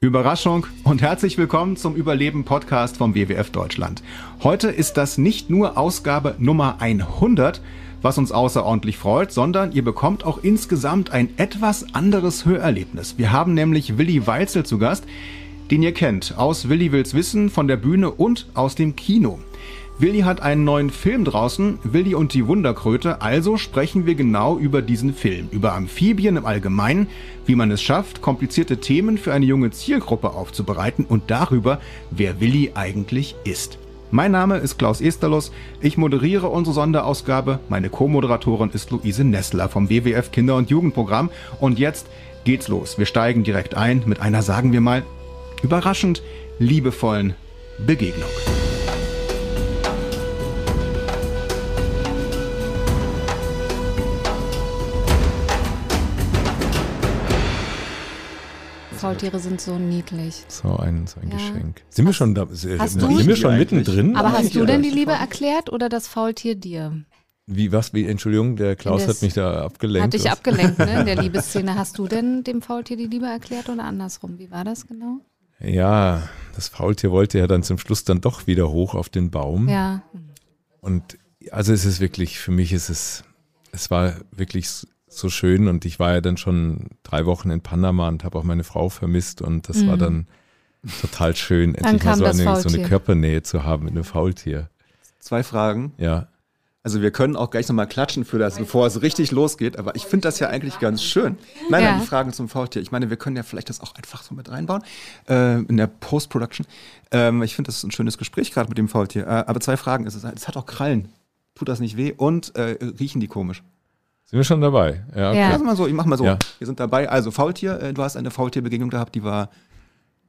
Überraschung und herzlich willkommen zum Überleben Podcast vom WWF Deutschland. Heute ist das nicht nur Ausgabe Nummer 100, was uns außerordentlich freut, sondern ihr bekommt auch insgesamt ein etwas anderes Hörerlebnis. Wir haben nämlich Willi Weitzel zu Gast, den ihr kennt aus Willi will's wissen von der Bühne und aus dem Kino. Willi hat einen neuen Film draußen, Willi und die Wunderkröte, also sprechen wir genau über diesen Film, über Amphibien im Allgemeinen, wie man es schafft, komplizierte Themen für eine junge Zielgruppe aufzubereiten und darüber, wer Willi eigentlich ist. Mein Name ist Klaus Esterlos, ich moderiere unsere Sonderausgabe, meine Co-Moderatorin ist Luise Nessler vom WWF Kinder- und Jugendprogramm und jetzt geht's los. Wir steigen direkt ein mit einer, sagen wir mal, überraschend liebevollen Begegnung. Faultiere sind so niedlich. So ein, so ein Ja. Geschenk. Sind wir schon da? Sind Hast wir du- schon mittendrin? Aber hast du denn die Liebe erklärt oder das Faultier dir? Wie, was? Wie, Entschuldigung, der Klaus Das hat mich da abgelenkt. Hat dich Was? abgelenkt, ne? In der Liebesszene. Hast du denn dem Faultier die Liebe erklärt oder andersrum? Wie war das genau? Ja, das Faultier wollte ja dann zum Schluss dann doch wieder hoch auf den Baum. Ja. Und also es ist wirklich, für mich ist es, es war wirklich so schön und ich war ja dann schon drei Wochen in Panama und habe auch meine Frau vermisst und das war Mhm. dann total schön, endlich mal so eine, so eine. Körpernähe zu haben mit einem Faultier. Zwei Fragen. Ja. Also wir können auch gleich nochmal klatschen für das, bevor es richtig losgeht, aber ich finde das ja eigentlich ganz schön. Nein, Ja. nein, die Fragen zum Faultier. Ich meine, wir können ja vielleicht das auch einfach so mit reinbauen äh, in der Post-Production. Ähm, ich finde, das ist ein schönes Gespräch gerade mit dem Faultier. Äh, aber zwei Fragen. Es, ist, es hat auch Krallen. Tut das nicht weh? Und äh, riechen die komisch? Sind wir schon dabei? Ja, okay. Ja. Lass mal so, ich mach mal so. Ja. Wir sind dabei. Also Faultier, äh, du hast eine Faultierbegegnung gehabt, die war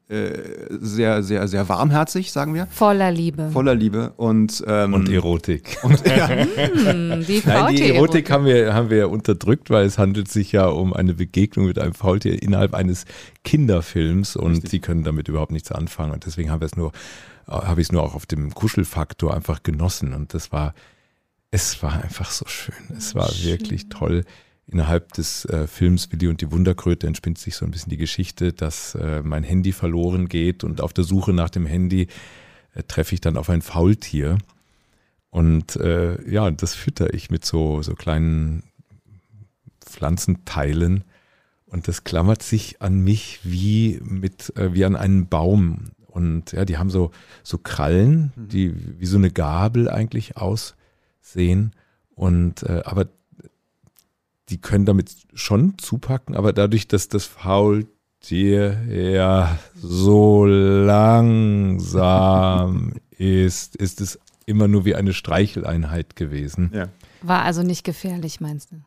äh, sehr, sehr, sehr warmherzig, sagen wir. Voller Liebe. Voller Liebe und, ähm, Und Erotik. und ja, Hm, die Nein, die Erotik haben wir, haben wir unterdrückt, weil es handelt sich ja um eine Begegnung mit einem Faultier innerhalb eines Kinderfilms und sie können damit überhaupt nichts anfangen. Und deswegen haben wir es nur, äh, habe ich es nur auch auf dem Kuschelfaktor einfach genossen. Und das war, es war einfach so schön. Es war wirklich toll. Innerhalb des äh, Films Willi und die Wunderkröte entspinnt sich so ein bisschen die Geschichte, dass äh, mein Handy verloren geht und auf der Suche nach dem Handy äh, treffe ich dann auf ein Faultier. Und äh, ja, das fütter ich mit so, so kleinen Pflanzenteilen. Und das klammert sich an mich wie mit, äh, wie an einen Baum. Und ja, die haben so, so Krallen, die wie so eine Gabel eigentlich aussehen. Und äh, aber die können damit schon zupacken, aber dadurch, dass das Faultier ja so langsam ist, ist es immer nur wie eine Streicheleinheit gewesen. ja. War also nicht gefährlich, meinst du?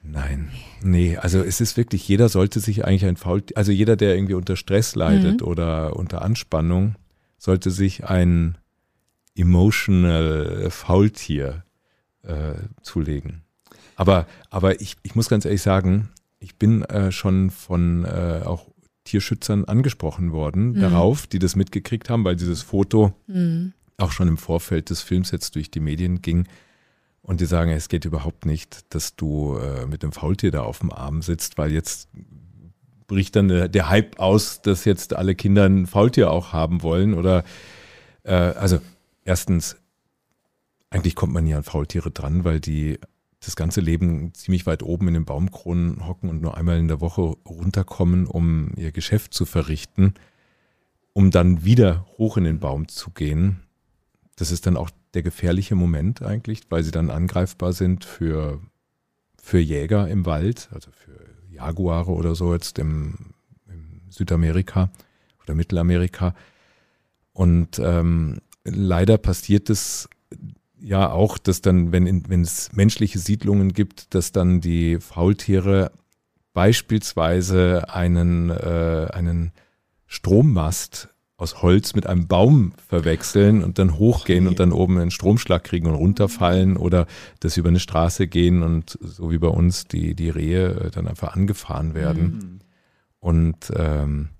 Nein, nee, also es ist wirklich, jeder sollte sich eigentlich ein Faultier, also jeder, der irgendwie unter Stress leidet oder unter Anspannung, sollte sich ein emotional Faultier äh, zulegen. Aber, aber ich, ich muss ganz ehrlich sagen, ich bin äh, schon von äh, auch Tierschützern angesprochen worden darauf, die das mitgekriegt haben, weil dieses Foto Mhm. auch schon im Vorfeld des Films jetzt durch die Medien ging. Und die sagen, es geht überhaupt nicht, dass du äh, mit dem Faultier da auf dem Arm sitzt, weil jetzt bricht dann der, der Hype aus, dass jetzt alle Kinder ein Faultier auch haben wollen. Oder äh, also erstens, eigentlich kommt man nie an Faultiere dran, weil die das ganze Leben ziemlich weit oben in den Baumkronen hocken und nur einmal in der Woche runterkommen, um ihr Geschäft zu verrichten, um dann wieder hoch in den Baum zu gehen. Das ist dann auch der gefährliche Moment eigentlich, weil sie dann angreifbar sind für, für Jäger im Wald, also für Jaguare oder so jetzt im, im Südamerika oder Mittelamerika. Und ähm, leider passiert es ja auch, dass dann, wenn, in, wenn es menschliche Siedlungen gibt, dass dann die Faultiere beispielsweise einen, äh, einen Strommast aus Holz mit einem Baum verwechseln und dann hochgehen und dann oben einen Stromschlag kriegen und runterfallen oder dass sie über eine Straße gehen und so wie bei uns die, die Rehe äh, dann einfach angefahren werden. Und ähm,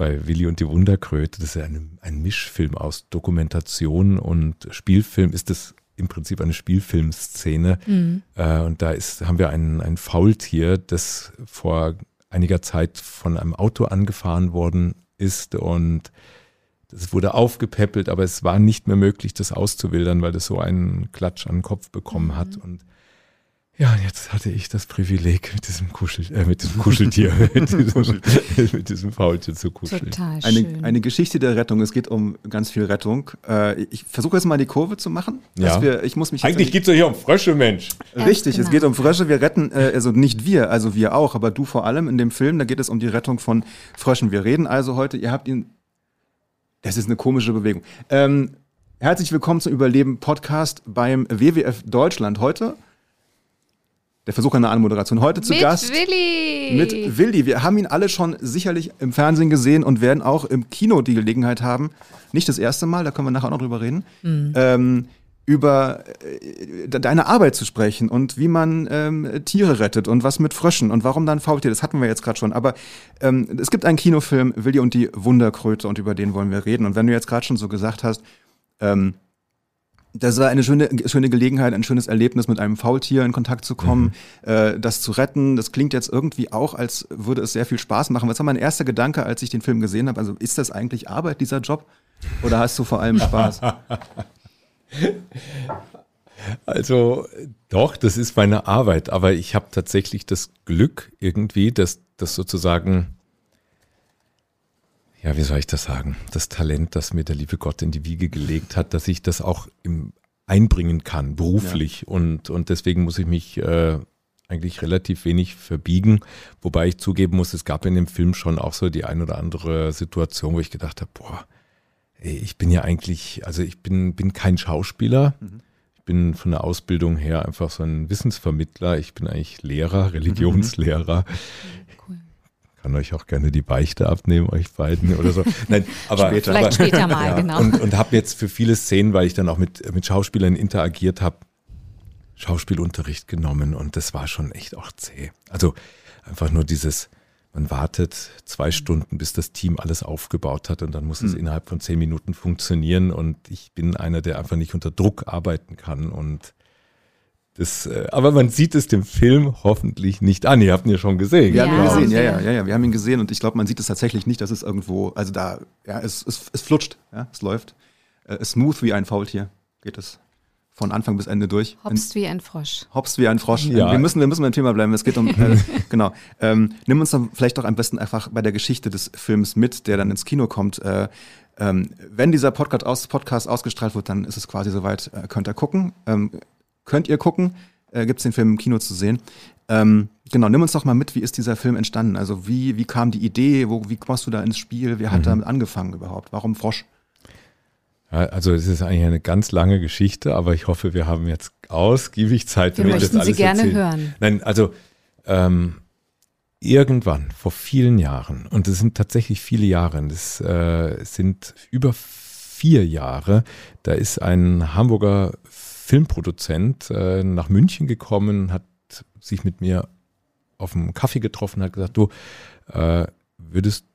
bei Willi und die Wunderkröte, das ist ja ein, ein Mischfilm aus Dokumentation und Spielfilm, ist das im Prinzip eine Spielfilmszene. Mhm. Äh, und da ist, haben wir ein, ein Faultier, das vor einiger Zeit von einem Auto angefahren worden ist und das wurde aufgepäppelt, aber es war nicht mehr möglich, das auszuwildern, weil das so einen Klatsch an den Kopf bekommen hat. Mhm. Und ja, jetzt hatte ich das Privileg, mit diesem, Kuschel, äh, mit diesem Kuscheltier, mit, diesem, mit diesem Faultier zu kuscheln. Total schön. Eine, eine Geschichte der Rettung. Es geht um ganz viel Rettung. Äh, ich versuche jetzt mal die Kurve zu machen. Ja. Wir, ich muss mich Eigentlich geht es ja hier um Frösche, Mensch. Richtig, genau. es geht um Frösche. Wir retten, äh, also nicht wir, also wir auch, aber du vor allem in dem Film, da geht es um die Rettung von Fröschen. Wir reden also heute, ihr habt ihn, das ist eine komische Bewegung. Ähm, herzlich willkommen zum Überleben-Podcast beim WWF Deutschland. Heute der Versuch einer Anmoderation. Heute zu mit Gast Willi. mit Willi. Wir haben ihn alle schon sicherlich im Fernsehen gesehen und werden auch im Kino die Gelegenheit haben, nicht das erste Mal, da können wir nachher auch noch drüber reden, mhm. ähm, über äh, deine Arbeit zu sprechen und wie man ähm, Tiere rettet und was mit Fröschen und warum dann Faultier, das hatten wir jetzt gerade schon. Aber ähm, es gibt einen Kinofilm, Willi und die Wunderkröte und über den wollen wir reden. Und wenn du jetzt gerade schon so gesagt hast, ähm, das war eine schöne, schöne Gelegenheit, ein schönes Erlebnis, mit einem Faultier in Kontakt zu kommen, mhm. äh, das zu retten. Das klingt jetzt irgendwie auch, als würde es sehr viel Spaß machen. Was war mein erster Gedanke, als ich den Film gesehen habe? Also ist das eigentlich Arbeit, dieser Job? Oder hast du vor allem Spaß? Also doch, das ist meine Arbeit, aber ich habe tatsächlich das Glück irgendwie, dass das sozusagen ja, wie soll ich das sagen? Das Talent, das mir der liebe Gott in die Wiege gelegt hat, dass ich das auch im, einbringen kann, beruflich. Ja. Und, und deswegen muss ich mich äh, eigentlich relativ wenig verbiegen. Wobei ich zugeben muss, es gab in dem Film schon auch so die ein oder andere Situation, wo ich gedacht habe, boah, ey, ich bin ja eigentlich, also ich bin, bin kein Schauspieler. Mhm. Ich bin von der Ausbildung her einfach so ein Wissensvermittler. Ich bin eigentlich Lehrer, Religionslehrer. Kann euch auch gerne die Beichte abnehmen, euch beiden oder so. Nein, aber später. vielleicht später mal, ja. genau. Und, und habe jetzt für viele Szenen, weil ich dann auch mit, mit Schauspielern interagiert habe, Schauspielunterricht genommen und das war schon echt auch zäh. Also einfach nur dieses, man wartet zwei Stunden, bis das Team alles aufgebaut hat und dann muss mhm. es hm. innerhalb von zehn Minuten funktionieren und ich bin einer, der einfach nicht unter Druck arbeiten kann und das, äh, aber man sieht es dem Film hoffentlich nicht an. Ihr habt ihn ja schon gesehen. Wir ja, haben ihn gesehen, ja, ja, ja, ja. Wir haben ihn gesehen und ich glaube, man sieht es tatsächlich nicht, dass es irgendwo, also da, ja, es, es, es flutscht, ja, es läuft. Äh, smooth wie ein Faultier geht es. Von Anfang bis Ende durch. Hopst wie ein Frosch. Hopst wie ein Frosch. Ja. Wir müssen, wir müssen beim Thema bleiben. Es geht um, äh, genau. Ähm, nimm uns dann vielleicht doch am besten einfach bei der Geschichte des Films mit, der dann ins Kino kommt. Äh, ähm, wenn dieser Podcast, aus, Podcast ausgestrahlt wird, dann ist es quasi soweit, äh, könnt ihr gucken. Ähm, könnt ihr gucken. Äh, Gibt es den Film im Kino zu sehen. Ähm, genau, nimm uns doch mal mit, wie ist dieser Film entstanden? Also wie, wie kam die Idee? Wo, wie kommst du da ins Spiel? Wer hat mhm. damit angefangen überhaupt? Warum Frosch? Ja, also es ist eigentlich eine ganz lange Geschichte, aber ich hoffe, wir haben jetzt ausgiebig Zeit. Wir möchten das Sie gerne erzählen. hören. Nein, also ähm, irgendwann vor vielen Jahren, und es sind tatsächlich viele Jahre, das äh, sind über vier Jahre, da ist ein Hamburger Filmproduzent äh, nach München gekommen, hat sich mit mir auf einen Kaffee getroffen, hat gesagt, du äh, würdest,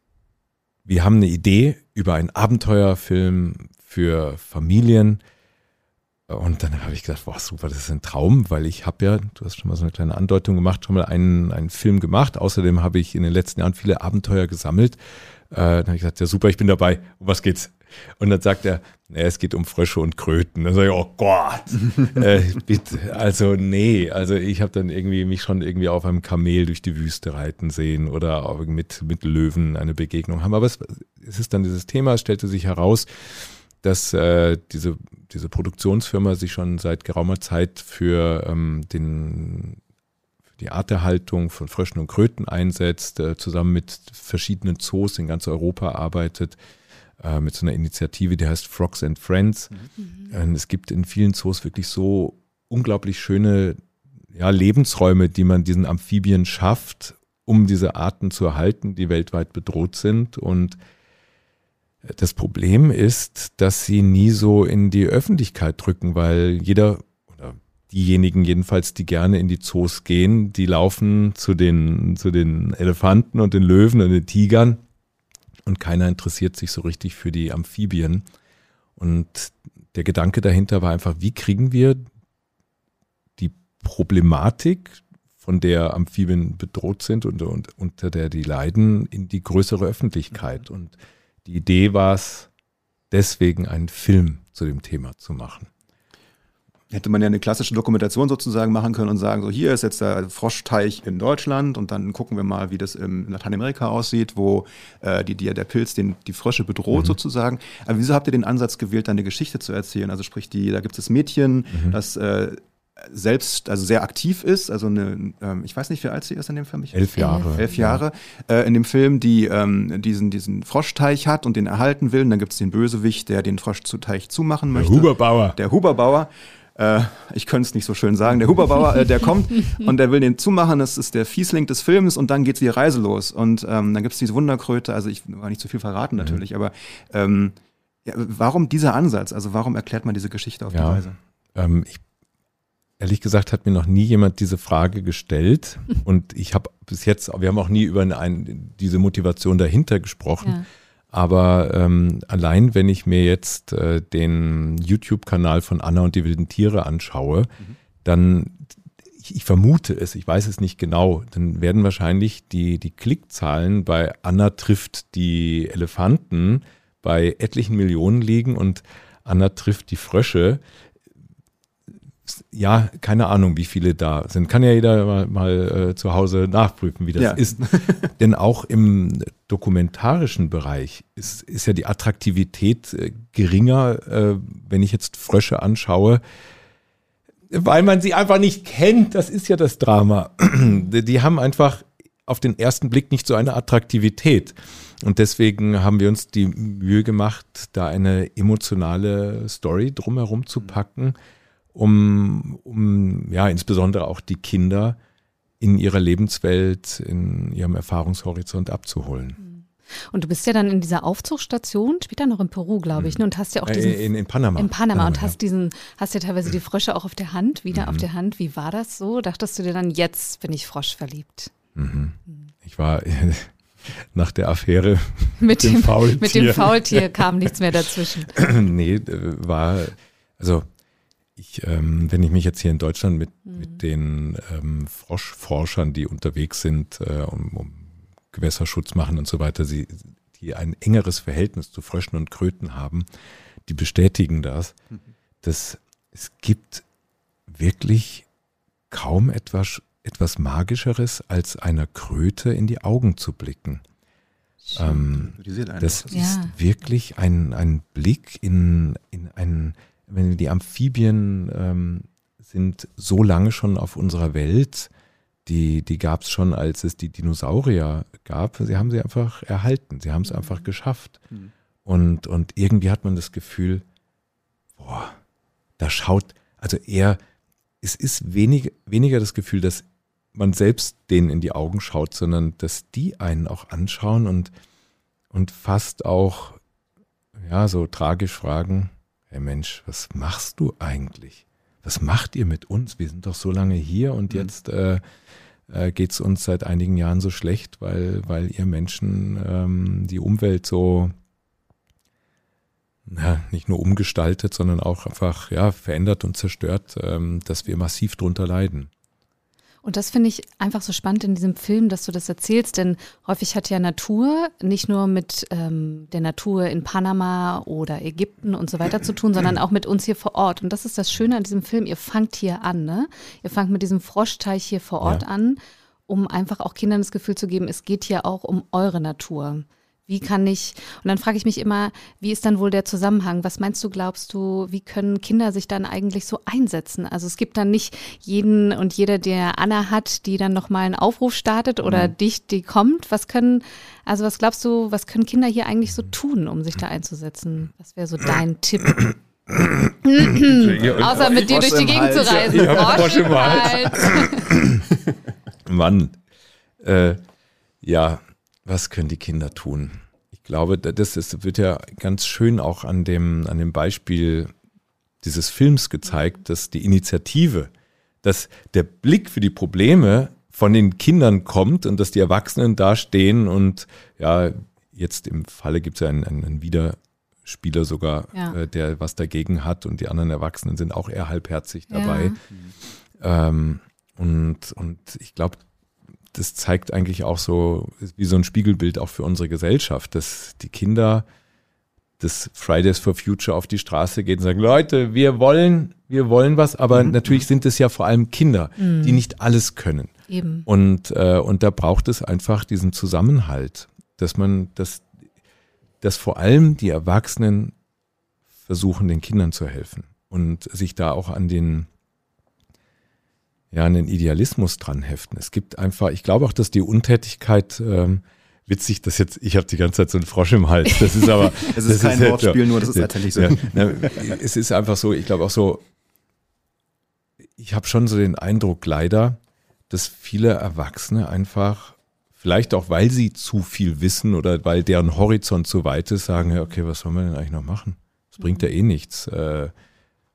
wir haben eine Idee über einen Abenteuerfilm für Familien. Und dann habe ich gedacht, boah, super, das ist ein Traum, weil ich habe ja, du hast schon mal so eine kleine Andeutung gemacht, schon mal einen, einen Film gemacht. Außerdem habe ich in den letzten Jahren viele Abenteuer gesammelt. Äh, dann habe ich gesagt, ja super, ich bin dabei. Um was geht's? Und dann sagt er, es geht um Frösche und Kröten. Dann sage ich, oh Gott, äh, bitte, also nee, also ich habe dann irgendwie mich schon irgendwie auf einem Kamel durch die Wüste reiten sehen oder mit, mit Löwen eine Begegnung haben. Aber es, es ist dann dieses Thema, es stellte sich heraus, dass äh, diese, diese Produktionsfirma sich schon seit geraumer Zeit für ähm, den die Arterhaltung von Fröschen und Kröten einsetzt, äh, zusammen mit verschiedenen Zoos in ganz Europa arbeitet äh, mit so einer Initiative, die heißt Frogs and Friends. Mhm. Ähm, es gibt in vielen Zoos wirklich so unglaublich schöne ja, Lebensräume, die man diesen Amphibien schafft, um diese Arten zu erhalten, die weltweit bedroht sind. Und das Problem ist, dass sie nie so in die Öffentlichkeit drücken, weil jeder oder diejenigen jedenfalls, die gerne in die Zoos gehen, die laufen zu den, zu den Elefanten und den Löwen und den Tigern und keiner interessiert sich so richtig für die Amphibien. Und der Gedanke dahinter war einfach, wie kriegen wir die Problematik von der Amphibien bedroht sind und, und unter der die leiden, in die größere Öffentlichkeit. Mhm. Und die Idee war es, deswegen einen Film zu dem Thema zu machen. Hätte man ja eine klassische Dokumentation sozusagen machen können und sagen, so hier ist jetzt der Froschteich in Deutschland und dann gucken wir mal, wie das in Lateinamerika aussieht, wo äh, die, die, der Pilz den, die Frösche bedroht Mhm. sozusagen. Aber wieso habt ihr den Ansatz gewählt, dann eine Geschichte zu erzählen? Also sprich, die, da gibt es das Mädchen, Mhm. das äh, selbst, also sehr aktiv ist, also eine, ähm, ich weiß nicht, wie alt sie ist in dem Film. Ich, Elf Jahre. elf Jahre, äh, in dem Film, die ähm, diesen, diesen Froschteich hat und den erhalten will. Und dann gibt es den Bösewicht, der den Froschteich zumachen Der möchte. Huberbauer. Der Huberbauer. Äh, ich könnte es nicht so schön sagen. Der Huberbauer, äh, der kommt und der will den zumachen. Das ist der Fiesling des Films und dann geht's die Reise los. Und ähm, dann gibt's diese Wunderkröte. Also ich will nicht zu viel verraten natürlich, aber ähm, ja, warum dieser Ansatz? Also warum erklärt man diese Geschichte auf Ja. die Weise? Ähm, ich, ehrlich gesagt hat mir noch nie jemand diese Frage gestellt und ich habe bis jetzt, wir haben auch nie über ein, diese Motivation dahinter gesprochen. Ja. Aber ähm, allein, wenn ich mir jetzt äh, den YouTube-Kanal von Anna und die wilden Tiere anschaue, dann, ich, ich vermute es, ich weiß es nicht genau, dann werden wahrscheinlich die, die Klickzahlen bei Anna trifft die Elefanten bei etlichen Millionen liegen und Anna trifft die Frösche. Ja, keine Ahnung, wie viele da sind. Kann ja jeder mal, mal äh, zu Hause nachprüfen, wie das Ja. ist. Denn auch im dokumentarischen Bereich ist, ist ja die Attraktivität äh, geringer, äh, wenn ich jetzt Frösche anschaue, weil man sie einfach nicht kennt. Das ist ja das Drama. Die die haben einfach auf den ersten Blick nicht so eine Attraktivität. Und deswegen haben wir uns die Mühe gemacht, da eine emotionale Story drumherum zu packen, um, um ja insbesondere auch die Kinder in ihrer Lebenswelt, in ihrem Erfahrungshorizont abzuholen. Und du bist ja dann in dieser Aufzugsstation, später noch in Peru, glaube ich, ne? und hast ja auch diesen Äh, in, in Panama. in Panama und ja. hast diesen, hast ja teilweise die Frösche auch auf der Hand, wieder Mhm. auf der Hand. Wie war das so? Dachtest du dir dann, jetzt bin ich Frosch verliebt? Mhm. Ich war nach der Affäre Mit dem dem, Faultier. mit dem Faultier kam nichts mehr dazwischen. nee, äh, war, also ich, ähm, wenn ich mich jetzt hier in Deutschland mit, mit den ähm, Froschforschern, die unterwegs sind, äh, um, um Gewässerschutz machen und so weiter, sie, die ein engeres Verhältnis zu Fröschen und Kröten haben, die bestätigen das, dass es gibt wirklich kaum etwas, etwas Magischeres, als einer Kröte in die Augen zu blicken. Ähm, das doch. Ja. ist wirklich ein, ein Blick in, in einen, wenn die Amphibien ähm, sind so lange schon auf unserer Welt, die, die gab es schon, als es die Dinosaurier gab. Sie haben sie einfach erhalten, sie haben es einfach geschafft. Mhm. Und, und irgendwie hat man das Gefühl, boah, da schaut, also eher, es ist wenig, weniger das Gefühl, dass man selbst denen in die Augen schaut, sondern dass die einen auch anschauen und, und fast auch, ja, so tragisch fragen, hey Mensch, was machst du eigentlich? Was macht ihr mit uns? Wir sind doch so lange hier und Mhm. jetzt äh, äh, geht es uns seit einigen Jahren so schlecht, weil, weil ihr Menschen ähm, die Umwelt so ja, nicht nur umgestaltet, sondern auch einfach ja, verändert und zerstört, ähm, dass wir massiv drunter leiden. Und das finde ich einfach so spannend in diesem Film, dass du das erzählst, denn häufig hat ja Natur nicht nur mit ähm, der Natur in Panama oder Ägypten und so weiter zu tun, sondern auch mit uns hier vor Ort. Und das ist das Schöne an diesem Film, ihr fangt hier an, ne? Ihr fangt mit diesem Froschteich hier vor Ort Ja. an, um einfach auch Kindern das Gefühl zu geben, es geht hier auch um eure Natur. Wie kann ich, und dann frage ich mich immer, wie ist dann wohl der Zusammenhang? Was meinst du, glaubst du, wie können Kinder sich dann eigentlich so einsetzen? Also es gibt dann nicht jeden und jeder, der Anna hat, die dann nochmal einen Aufruf startet oder dich, die kommt. Was können, also was glaubst du, was können Kinder hier eigentlich so tun, um sich da einzusetzen? Was wäre so dein Tipp? Außer mit dir Frosch durch die Gegend zu reisen. Ja, Frosch Frosch Hals. Mann, äh, ja, was können die Kinder tun? Ich glaube, das ist, wird ja ganz schön auch an dem, an dem Beispiel dieses Films gezeigt, dass die Initiative, dass der Blick für die Probleme von den Kindern kommt und dass die Erwachsenen da stehen und ja, jetzt im Falle gibt es ja einen, einen, Widerspieler sogar, Ja. äh, der was dagegen hat und die anderen Erwachsenen sind auch eher halbherzig Ja. dabei. Ähm, Und, und ich glaube, das zeigt eigentlich auch so, wie so ein Spiegelbild auch für unsere Gesellschaft, dass die Kinder des Fridays for Future auf die Straße gehen und sagen, Leute, wir wollen, wir wollen was, aber mhm. natürlich sind es ja vor allem Kinder, mhm. die nicht alles können. Eben. Und, äh, und da braucht es einfach diesen Zusammenhalt, dass man, dass, dass vor allem die Erwachsenen versuchen, den Kindern zu helfen und sich da auch an den, ja, den Idealismus dran heften. Es gibt einfach, ich glaube auch, dass die Untätigkeit, ähm, witzig, dass jetzt, ich habe die ganze Zeit so einen Frosch im Hals. Das ist aber. es ist kein ist Wortspiel, ja, nur das ist tatsächlich so. Ja, na, es ist einfach so, ich glaube auch so, ich habe schon so den Eindruck leider, dass viele Erwachsene einfach, vielleicht auch weil sie zu viel wissen oder weil deren Horizont zu weit ist, sagen, ja, okay, was sollen wir denn eigentlich noch machen? Das bringt ja eh nichts. Äh,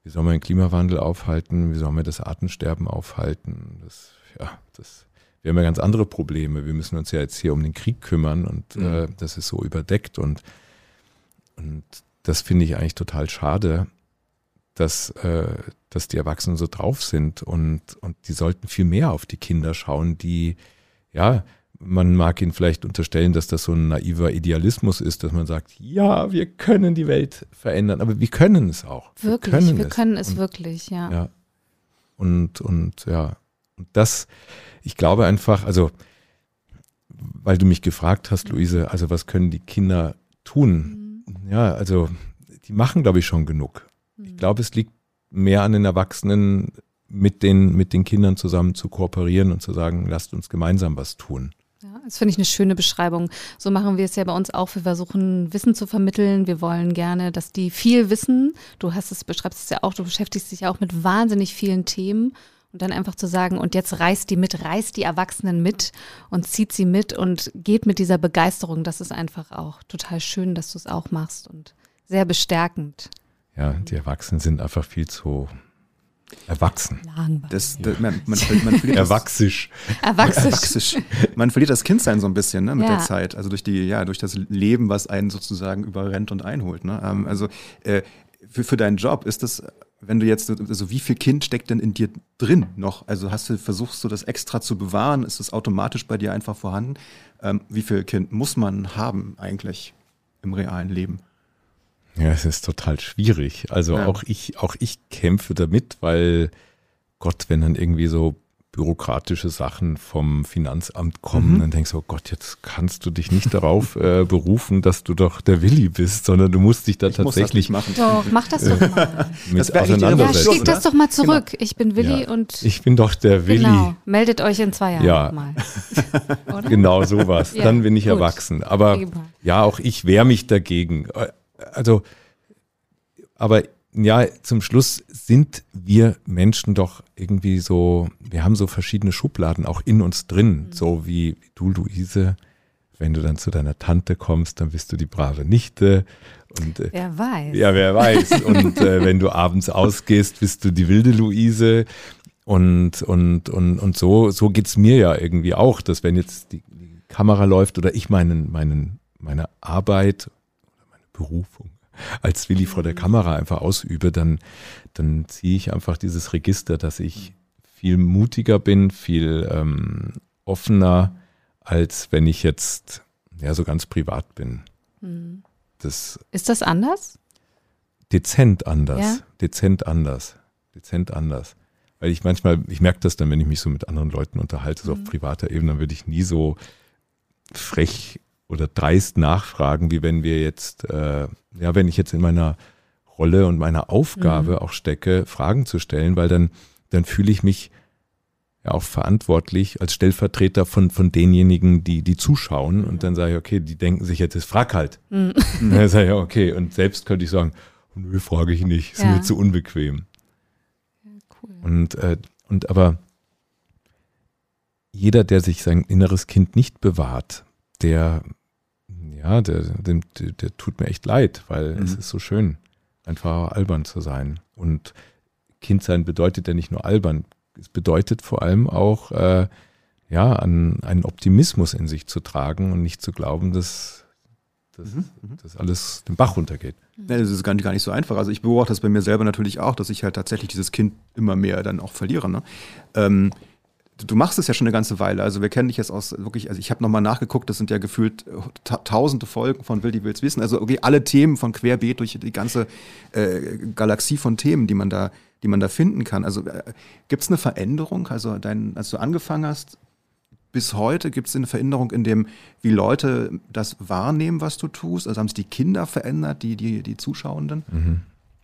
wie soll man den Klimawandel aufhalten? Wie soll man das Artensterben aufhalten? Das, ja, das wir haben ja ganz andere Probleme. Wir müssen uns ja jetzt hier um den Krieg kümmern und mhm. äh, das ist so überdeckt und, und das finde ich eigentlich total schade, dass, äh, dass die Erwachsenen so drauf sind und, und die sollten viel mehr auf die Kinder schauen, die, ja, man mag ihnen vielleicht unterstellen, dass das so ein naiver Idealismus ist, dass man sagt, ja, wir können die Welt verändern, aber wir können es auch. Wirklich, wir können wir es, können es und, wirklich, ja. ja. Und, und ja, und das, ich glaube einfach, also, weil du mich gefragt hast, Luise, also was können die Kinder tun? Mhm. Ja, also, die machen, glaube ich, schon genug. Mhm. Ich glaube, es liegt mehr an den Erwachsenen, mit den, mit den Kindern zusammen zu kooperieren und zu sagen, lasst uns gemeinsam was tun. Das finde ich eine schöne Beschreibung. So machen wir es ja bei uns auch. Wir versuchen Wissen zu vermitteln. Wir wollen gerne, dass die viel wissen. Du hast es, beschreibst es ja auch, du beschäftigst dich ja auch mit wahnsinnig vielen Themen. Und dann einfach zu sagen, und jetzt reißt die mit, reißt die Erwachsenen mit und zieht sie mit und geht mit dieser Begeisterung. Das ist einfach auch total schön, dass du es auch machst und sehr bestärkend. Ja, die Erwachsenen sind einfach viel zu erwachsen. Das, das, man, man, man verliert Erwachsisch. Erwachsisch. Man verliert das Kindsein so ein bisschen ne, mit ja. der Zeit. Also durch die, ja, durch das Leben, was einen sozusagen überrennt und einholt. Ne? Ähm, also äh, für, für deinen Job ist das wenn du jetzt, also wie viel Kind steckt denn in dir drin noch? Also hast du, versuchst du das extra zu bewahren? Ist das automatisch bei dir einfach vorhanden? Ähm, wie viel Kind muss man haben eigentlich im realen Leben? Ja, es ist total schwierig. Also ja. auch ich, auch ich kämpfe damit, weil Gott, wenn dann irgendwie so bürokratische Sachen vom Finanzamt kommen, mhm. dann denkst du, oh Gott, jetzt kannst du dich nicht darauf äh, berufen, dass du doch der Willi bist, sondern du musst dich da ich tatsächlich machen. Doch, mach das doch mal. mit das auseinandersetzen. Ja, schick das doch mal zurück. Genau. Ich bin Willi ja. und ich bin doch der Willi. Genau. Meldet euch in zwei Jahren ja. mal. genau sowas. ja, dann bin ich gut. erwachsen. Aber ja, auch ich wehre mich dagegen. Also, aber ja, zum Schluss sind wir Menschen doch irgendwie so, wir haben so verschiedene Schubladen auch in uns drin, mhm. so wie du, Luise. Wenn du dann zu deiner Tante kommst, dann bist du die brave Nichte. Und, äh, wer weiß. Ja, wer weiß. Und äh, wenn du abends ausgehst, bist du die wilde Luise. Und, und, und, und so, so geht's mir ja irgendwie auch, dass wenn jetzt die, Kamera läuft oder ich meinen, meinen, meine Arbeit Berufung als Willi vor der Kamera einfach ausübe, dann, dann ziehe ich einfach dieses Register, dass ich viel mutiger bin, viel ähm, offener, als wenn ich jetzt ja so ganz privat bin. Hm. Das Ist das anders? Dezent anders. Ja? Dezent anders. Dezent anders. Weil ich manchmal, ich merke das dann, wenn ich mich so mit anderen Leuten unterhalte, so mhm. auf privater Ebene, dann würde ich nie so frech oder dreist nachfragen, wie wenn wir jetzt, äh, ja, wenn ich jetzt in meiner Rolle und meiner Aufgabe mhm. auch stecke, Fragen zu stellen, weil dann, dann fühle ich mich ja auch verantwortlich als Stellvertreter von, von denjenigen, die, die zuschauen. Und dann sage ich, okay, die denken sich jetzt, es frag halt. Mhm. Dann sage ich, okay, und selbst könnte ich sagen, nö, frage ich nicht, ist ja. mir zu unbequem. Ja, cool. Und, äh, und aber jeder, der sich sein inneres Kind nicht bewahrt, der ja, der, der, der tut mir echt leid, weil mhm. es ist so schön, einfach albern zu sein. Und Kindsein bedeutet ja nicht nur albern, es bedeutet vor allem auch, äh, ja, an einen Optimismus in sich zu tragen und nicht zu glauben, dass, dass, mhm. mhm. dass alles den Bach runtergeht. Ja, das ist gar nicht, gar nicht so einfach. Also ich beobachte das bei mir selber natürlich auch, dass ich halt tatsächlich dieses Kind immer mehr dann auch verliere. Ne? Ähm, du machst es ja schon eine ganze Weile. Also wir kennen dich jetzt aus wirklich, also ich habe nochmal nachgeguckt, das sind ja gefühlt ta tausende Folgen von Will die Wills wissen. Also okay, alle Themen von querbeet durch die ganze äh, Galaxie von Themen, die man da, die man da finden kann. Also äh, gibt es eine Veränderung? Also dein, als du angefangen hast, bis heute gibt es eine Veränderung in dem, wie Leute das wahrnehmen, was du tust? Also haben sich die Kinder verändert, die, die, die Zuschauenden? Mhm.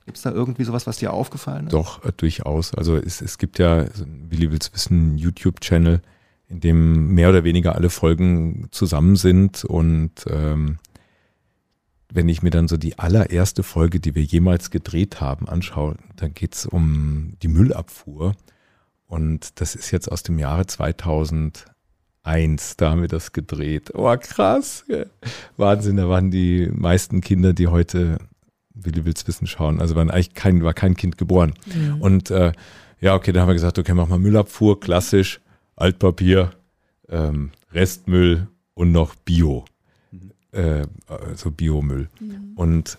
Gibt es da irgendwie sowas, was dir aufgefallen ist? Doch, äh, durchaus. Also es, es gibt ja, Willi will's wissen, YouTube-Channel, in dem mehr oder weniger alle Folgen zusammen sind. Und ähm, wenn ich mir dann so die allererste Folge, die wir jemals gedreht haben, anschaue, dann geht es um die Müllabfuhr. Und das ist jetzt aus dem Jahre 2001, da haben wir das gedreht. Oh, krass. Wahnsinn, da waren die meisten Kinder, die heute Willi will's wissen schauen. Also waren eigentlich kein, war kein Kind geboren. Mhm. Und äh, ja, okay, dann haben wir gesagt, okay, mach mal Müllabfuhr, klassisch, Altpapier, ähm, Restmüll und noch Bio. Mhm. Äh, also Biomüll. Mhm. Und,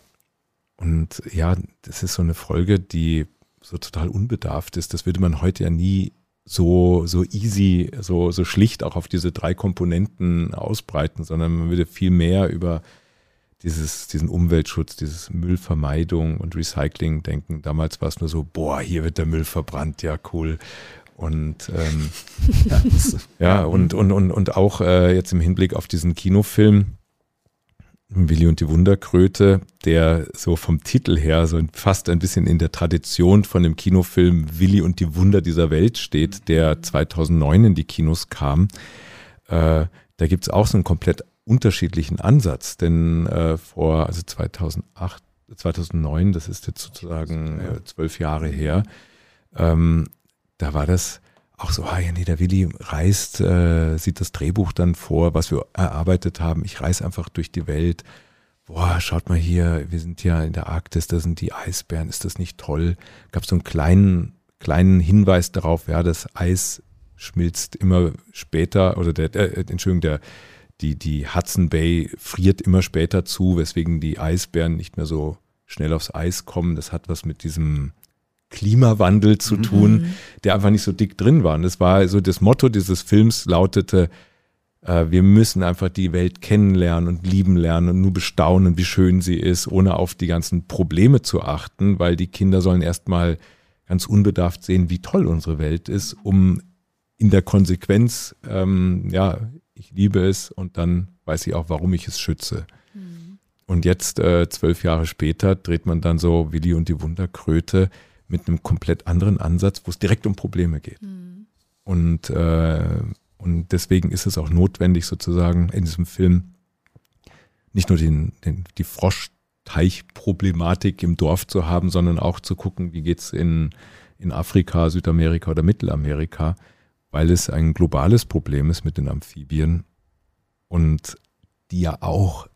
und ja, das ist so eine Folge, die so total unbedarft ist. Das würde man heute ja nie so, so easy, so, so schlicht auch auf diese drei Komponenten ausbreiten, sondern man würde viel mehr über dieses, diesen Umweltschutz, dieses Müllvermeidung und Recycling denken. Damals war es nur so, boah, hier wird der Müll verbrannt, ja cool. Und ähm, ja, und, und, und, und auch äh, jetzt im Hinblick auf diesen Kinofilm, Willi und die Wunderkröte, der so vom Titel her so fast ein bisschen in der Tradition von dem Kinofilm Willi und die Wunder dieser Welt steht, der 2009 in die Kinos kam. Äh, da gibt's auch so einen komplett unterschiedlichen Ansatz, denn äh, vor, also 2008, 2009, das ist jetzt sozusagen äh, zwölf Jahre her, ähm, da war das auch so, ah ja, nee, der Willi reist, äh, sieht das Drehbuch dann vor, was wir erarbeitet haben. Ich reise einfach durch die Welt. Boah, schaut mal hier, wir sind ja in der Arktis, da sind die Eisbären, ist das nicht toll? Gab so einen kleinen, kleinen Hinweis darauf, ja, das Eis schmilzt immer später, oder der, äh, Entschuldigung, der, die, die Hudson Bay friert immer später zu, weswegen die Eisbären nicht mehr so schnell aufs Eis kommen. Das hat was mit diesem Klimawandel zu mhm. tun, der einfach nicht so dick drin war. Und das war so das Motto dieses Films lautete, äh, wir müssen einfach die Welt kennenlernen und lieben lernen und nur bestaunen, wie schön sie ist, ohne auf die ganzen Probleme zu achten, weil die Kinder sollen erstmal ganz unbedarft sehen, wie toll unsere Welt ist, um in der Konsequenz ähm, ja ich liebe es und dann weiß ich auch, warum ich es schütze. Mhm. Und jetzt, äh, zwölf Jahre später, dreht man dann so Willi und die Wunderkröte mit einem komplett anderen Ansatz, wo es direkt um Probleme geht. Mhm. Und, äh, und deswegen ist es auch notwendig, sozusagen in diesem Film nicht nur den, den, die Froschteichproblematik im Dorf zu haben, sondern auch zu gucken, wie geht's in, in Afrika, Südamerika oder Mittelamerika weil es ein globales Problem ist mit den Amphibien und die ja auch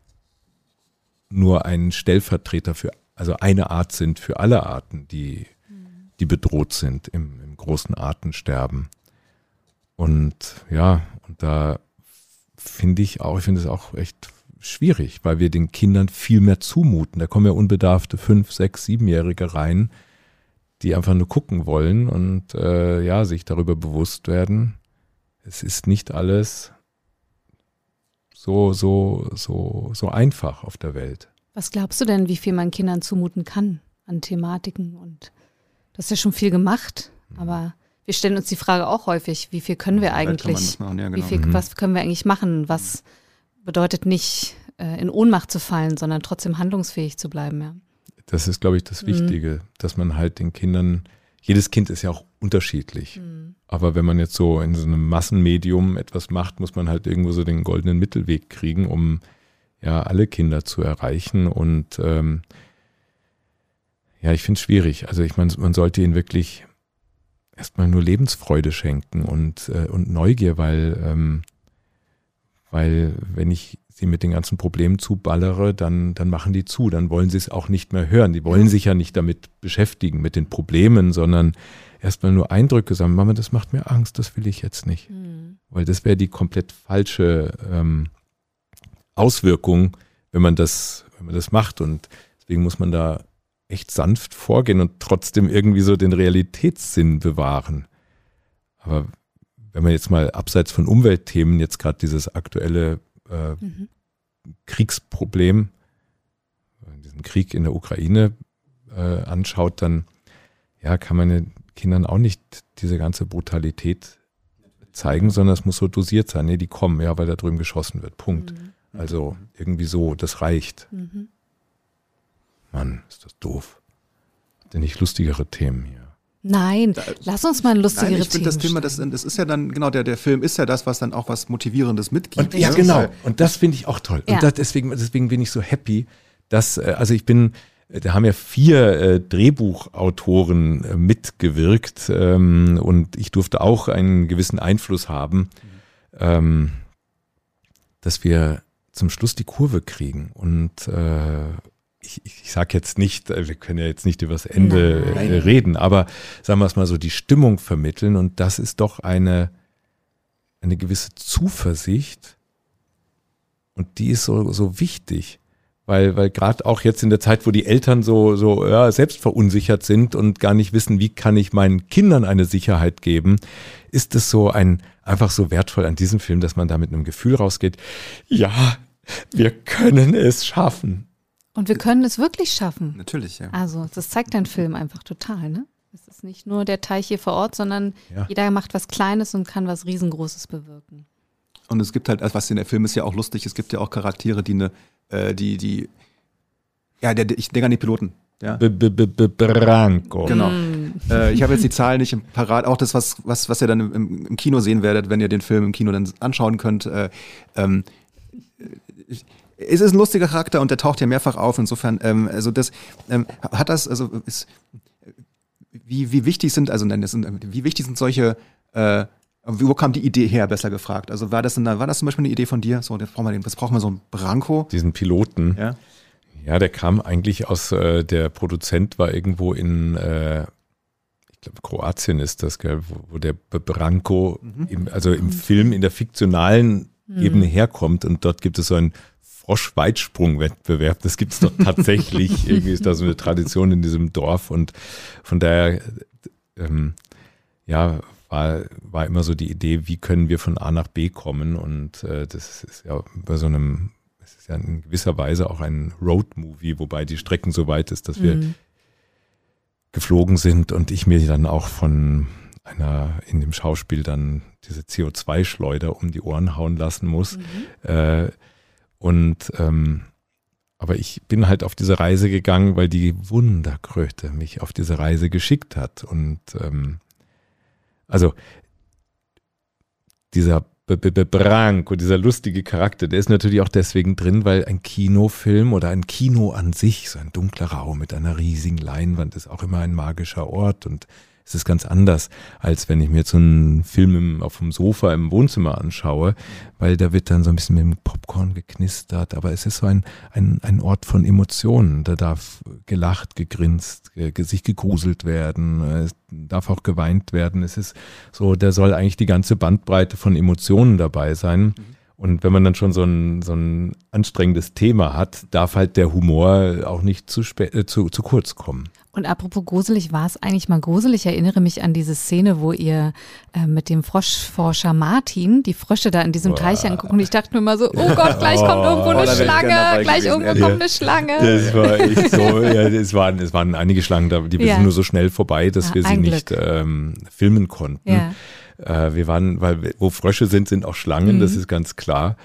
nur ein Stellvertreter für, also eine Art sind für alle Arten, die, die bedroht sind im, im großen Artensterben. Und ja, und da finde ich auch, ich finde es auch echt schwierig, weil wir den Kindern viel mehr zumuten. Da kommen ja unbedarfte fünf, sechs, siebenjährige rein, die einfach nur gucken wollen und äh, ja, sich darüber bewusst werden, es ist nicht alles so, so, so, so einfach auf der Welt. Was glaubst du denn, wie viel man Kindern zumuten kann an Thematiken? Und das ist ja schon viel gemacht, mhm. aber wir stellen uns die Frage auch häufig, wie viel können wir eigentlich, ja, genau. wie viel, mhm. was können wir eigentlich machen? Was bedeutet nicht, äh, in Ohnmacht zu fallen, sondern trotzdem handlungsfähig zu bleiben, ja. Das ist, glaube ich, das mhm. Wichtige, mhm. dass man halt den Kindern, jedes Kind ist ja auch unterschiedlich. Mhm. Aber wenn man jetzt so in so einem Massenmedium etwas macht, muss man halt irgendwo so den goldenen Mittelweg kriegen, um ja alle Kinder zu erreichen. Und ähm, ja, ich finde es schwierig. Also ich meine, man sollte ihnen wirklich erstmal nur Lebensfreude schenken und, äh, und Neugier, weil, ähm, weil wenn ich sie mit den ganzen Problemen zuballere, dann, dann machen die zu, dann wollen sie es auch nicht mehr hören. Die wollen sich ja nicht damit beschäftigen, mit den Problemen, sondern erstmal nur Eindrücke sagen, Mama, das macht mir Angst, das will ich jetzt nicht. Mhm. Weil das wäre die komplett falsche ähm, Auswirkung, wenn man das, wenn man das macht. Und deswegen muss man da echt sanft vorgehen und trotzdem irgendwie so den Realitätssinn bewahren. Aber wenn man jetzt mal abseits von Umweltthemen jetzt gerade dieses aktuelle äh, mhm. Kriegsproblem, diesen Krieg in der Ukraine äh, anschaut, dann ja, kann man den Kindern auch nicht diese ganze Brutalität zeigen, sondern es muss so dosiert sein. Nee, die kommen, ja, weil da drüben geschossen wird. Punkt. Mhm. Also irgendwie so, das reicht. Mhm. Mann, ist das doof. Denn nicht lustigere Themen hier. Nein, da, lass uns mal ein lustigere Nein, ich finde das Thema, das, das, ist ja dann, genau, der, der Film ist ja das, was dann auch was Motivierendes mitgibt. Und, ja, genau. Und das finde ich auch toll. Ja. Und das, deswegen, deswegen bin ich so happy, dass, äh, also ich bin, äh, da haben ja vier äh, Drehbuchautoren äh, mitgewirkt ähm, und ich durfte auch einen gewissen Einfluss haben, ähm, dass wir zum Schluss die Kurve kriegen und äh, ich, ich sage jetzt nicht, äh, wir können ja jetzt nicht über das Ende äh, Nein. reden, aber sagen wir es mal so, die Stimmung vermitteln und das ist doch eine, eine gewisse Zuversicht und die ist so, so wichtig. Weil, weil gerade auch jetzt in der Zeit, wo die Eltern so, so ja, selbst verunsichert sind und gar nicht wissen, wie kann ich meinen Kindern eine Sicherheit geben, ist es so ein einfach so wertvoll an diesem Film, dass man da mit einem Gefühl rausgeht, ja, wir können es schaffen. Und wir können es wirklich schaffen. Natürlich, ja. Also, das zeigt dein Film einfach total, ne? Es ist nicht nur der Teich hier vor Ort, sondern ja. jeder macht was Kleines und kann was Riesengroßes bewirken. Und es gibt halt, was in der Film ist ja auch lustig, es gibt ja auch Charaktere, die eine, äh, die, die, ja, der, ich denke an die Piloten. Ja. B -b -b Branco. Genau. Mm. Äh, ich habe jetzt die Zahlen nicht im Parat. Auch das, was, was, was ihr dann im, im, Kino sehen werdet, wenn ihr den Film im Kino dann anschauen könnt. Äh, ähm, ich, es ist ein lustiger Charakter und der taucht ja mehrfach auf. Insofern, ähm, also das ähm, hat das, also ist, wie, wie wichtig sind, also nein, das sind, wie wichtig sind solche, äh, wo kam die Idee her, besser gefragt? Also war das, eine, war das zum Beispiel eine Idee von dir? So, das brauchen wir, den, das brauchen wir so einen Branko. Diesen Piloten. Ja. Ja, der kam eigentlich aus, äh, der Produzent war irgendwo in, äh, ich glaube, Kroatien ist das, gell, wo, wo der Branko, mhm. im, also im Film, in der fiktionalen mhm. Ebene herkommt und dort gibt es so ein Froschweitsprung-Wettbewerb. Das gibt es doch tatsächlich. Irgendwie ist da so eine Tradition in diesem Dorf und von daher, ähm, ja, war, war immer so die Idee, wie können wir von A nach B kommen und äh, das ist ja bei so einem, es ist ja in gewisser Weise auch ein Road-Movie, wobei die Strecken so weit ist, dass mhm. wir geflogen sind und ich mir dann auch von einer in dem Schauspiel dann diese CO2-Schleuder um die Ohren hauen lassen muss. Mhm. Äh, und ähm, aber ich bin halt auf diese Reise gegangen, weil die Wunderkröte mich auf diese Reise geschickt hat. Und ähm, also dieser Branko, dieser lustige Charakter, der ist natürlich auch deswegen drin, weil ein Kinofilm oder ein Kino an sich, so ein dunkler Raum mit einer riesigen Leinwand, ist auch immer ein magischer Ort und es ist ganz anders, als wenn ich mir so einen Film im, auf dem Sofa im Wohnzimmer anschaue, weil da wird dann so ein bisschen mit dem Popcorn geknistert, aber es ist so ein, ein, ein Ort von Emotionen. Da darf gelacht, gegrinst, sich gegruselt werden, es darf auch geweint werden. Es ist so, da soll eigentlich die ganze Bandbreite von Emotionen dabei sein. Und wenn man dann schon so ein, so ein anstrengendes Thema hat, darf halt der Humor auch nicht zu, spät, äh, zu, zu kurz kommen. Und apropos gruselig, war es eigentlich mal gruselig? Ich erinnere mich an diese Szene, wo ihr äh, mit dem Froschforscher Martin die Frösche da in diesem Boah. Teich angucken. Und ich dachte mir immer so, oh Gott, gleich kommt irgendwo eine oh, Schlange, gleich irgendwo ja. kommt eine Schlange. Das war echt so, ja, es, waren, es waren einige Schlangen da, die ja. sind nur so schnell vorbei, dass ja, wir sie nicht ähm, filmen konnten. Ja. Äh, wir waren, weil wo Frösche sind, sind auch Schlangen, mhm. das ist ganz klar.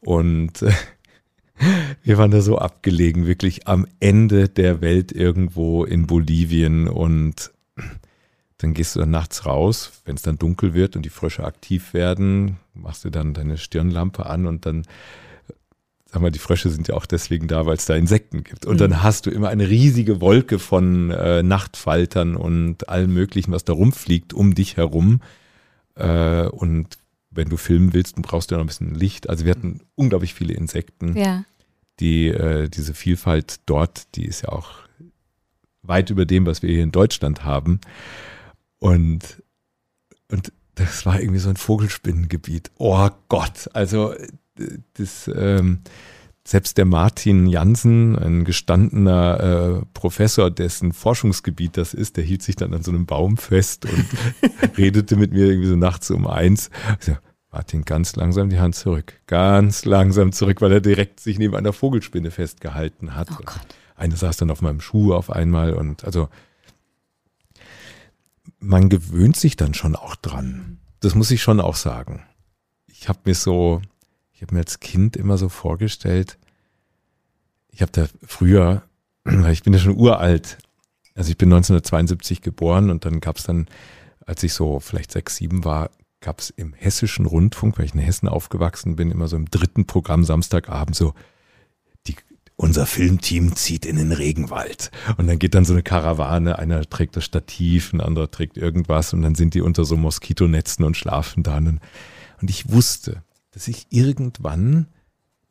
Und wir waren da so abgelegen, wirklich am Ende der Welt irgendwo in Bolivien und dann gehst du dann nachts raus, wenn es dann dunkel wird und die Frösche aktiv werden, machst du dann deine Stirnlampe an und dann, sag mal, die Frösche sind ja auch deswegen da, weil es da Insekten gibt. Und mhm. dann hast du immer eine riesige Wolke von äh, Nachtfaltern und allem Möglichen, was da rumfliegt um dich herum. Äh, und wenn du filmen willst, brauchst du ja noch ein bisschen Licht. Also wir hatten unglaublich viele Insekten. Ja. Die, äh, diese Vielfalt dort, die ist ja auch weit über dem, was wir hier in Deutschland haben. Und, und das war irgendwie so ein Vogelspinnengebiet. Oh Gott, also das, ähm, selbst der Martin Jansen, ein gestandener äh, Professor, dessen Forschungsgebiet das ist, der hielt sich dann an so einem Baum fest und redete mit mir irgendwie so nachts um eins. Ich so, Martin, ganz langsam die Hand zurück, ganz langsam zurück, weil er direkt sich neben einer Vogelspinne festgehalten hat. Oh. Eine saß dann auf meinem Schuh auf einmal und also man gewöhnt sich dann schon auch dran. Das muss ich schon auch sagen. Ich habe mir so, ich habe mir als Kind immer so vorgestellt, ich habe da früher, ich bin ja schon uralt, also ich bin 1972 geboren und dann gab es dann, als ich so vielleicht sechs, sieben war, gab es im hessischen Rundfunk, weil ich in Hessen aufgewachsen bin, immer so im dritten Programm Samstagabend so, die, unser Filmteam zieht in den Regenwald. Und dann geht dann so eine Karawane, einer trägt das Stativ, ein anderer trägt irgendwas und dann sind die unter so Moskitonetzen und schlafen dann. Und ich wusste, dass ich irgendwann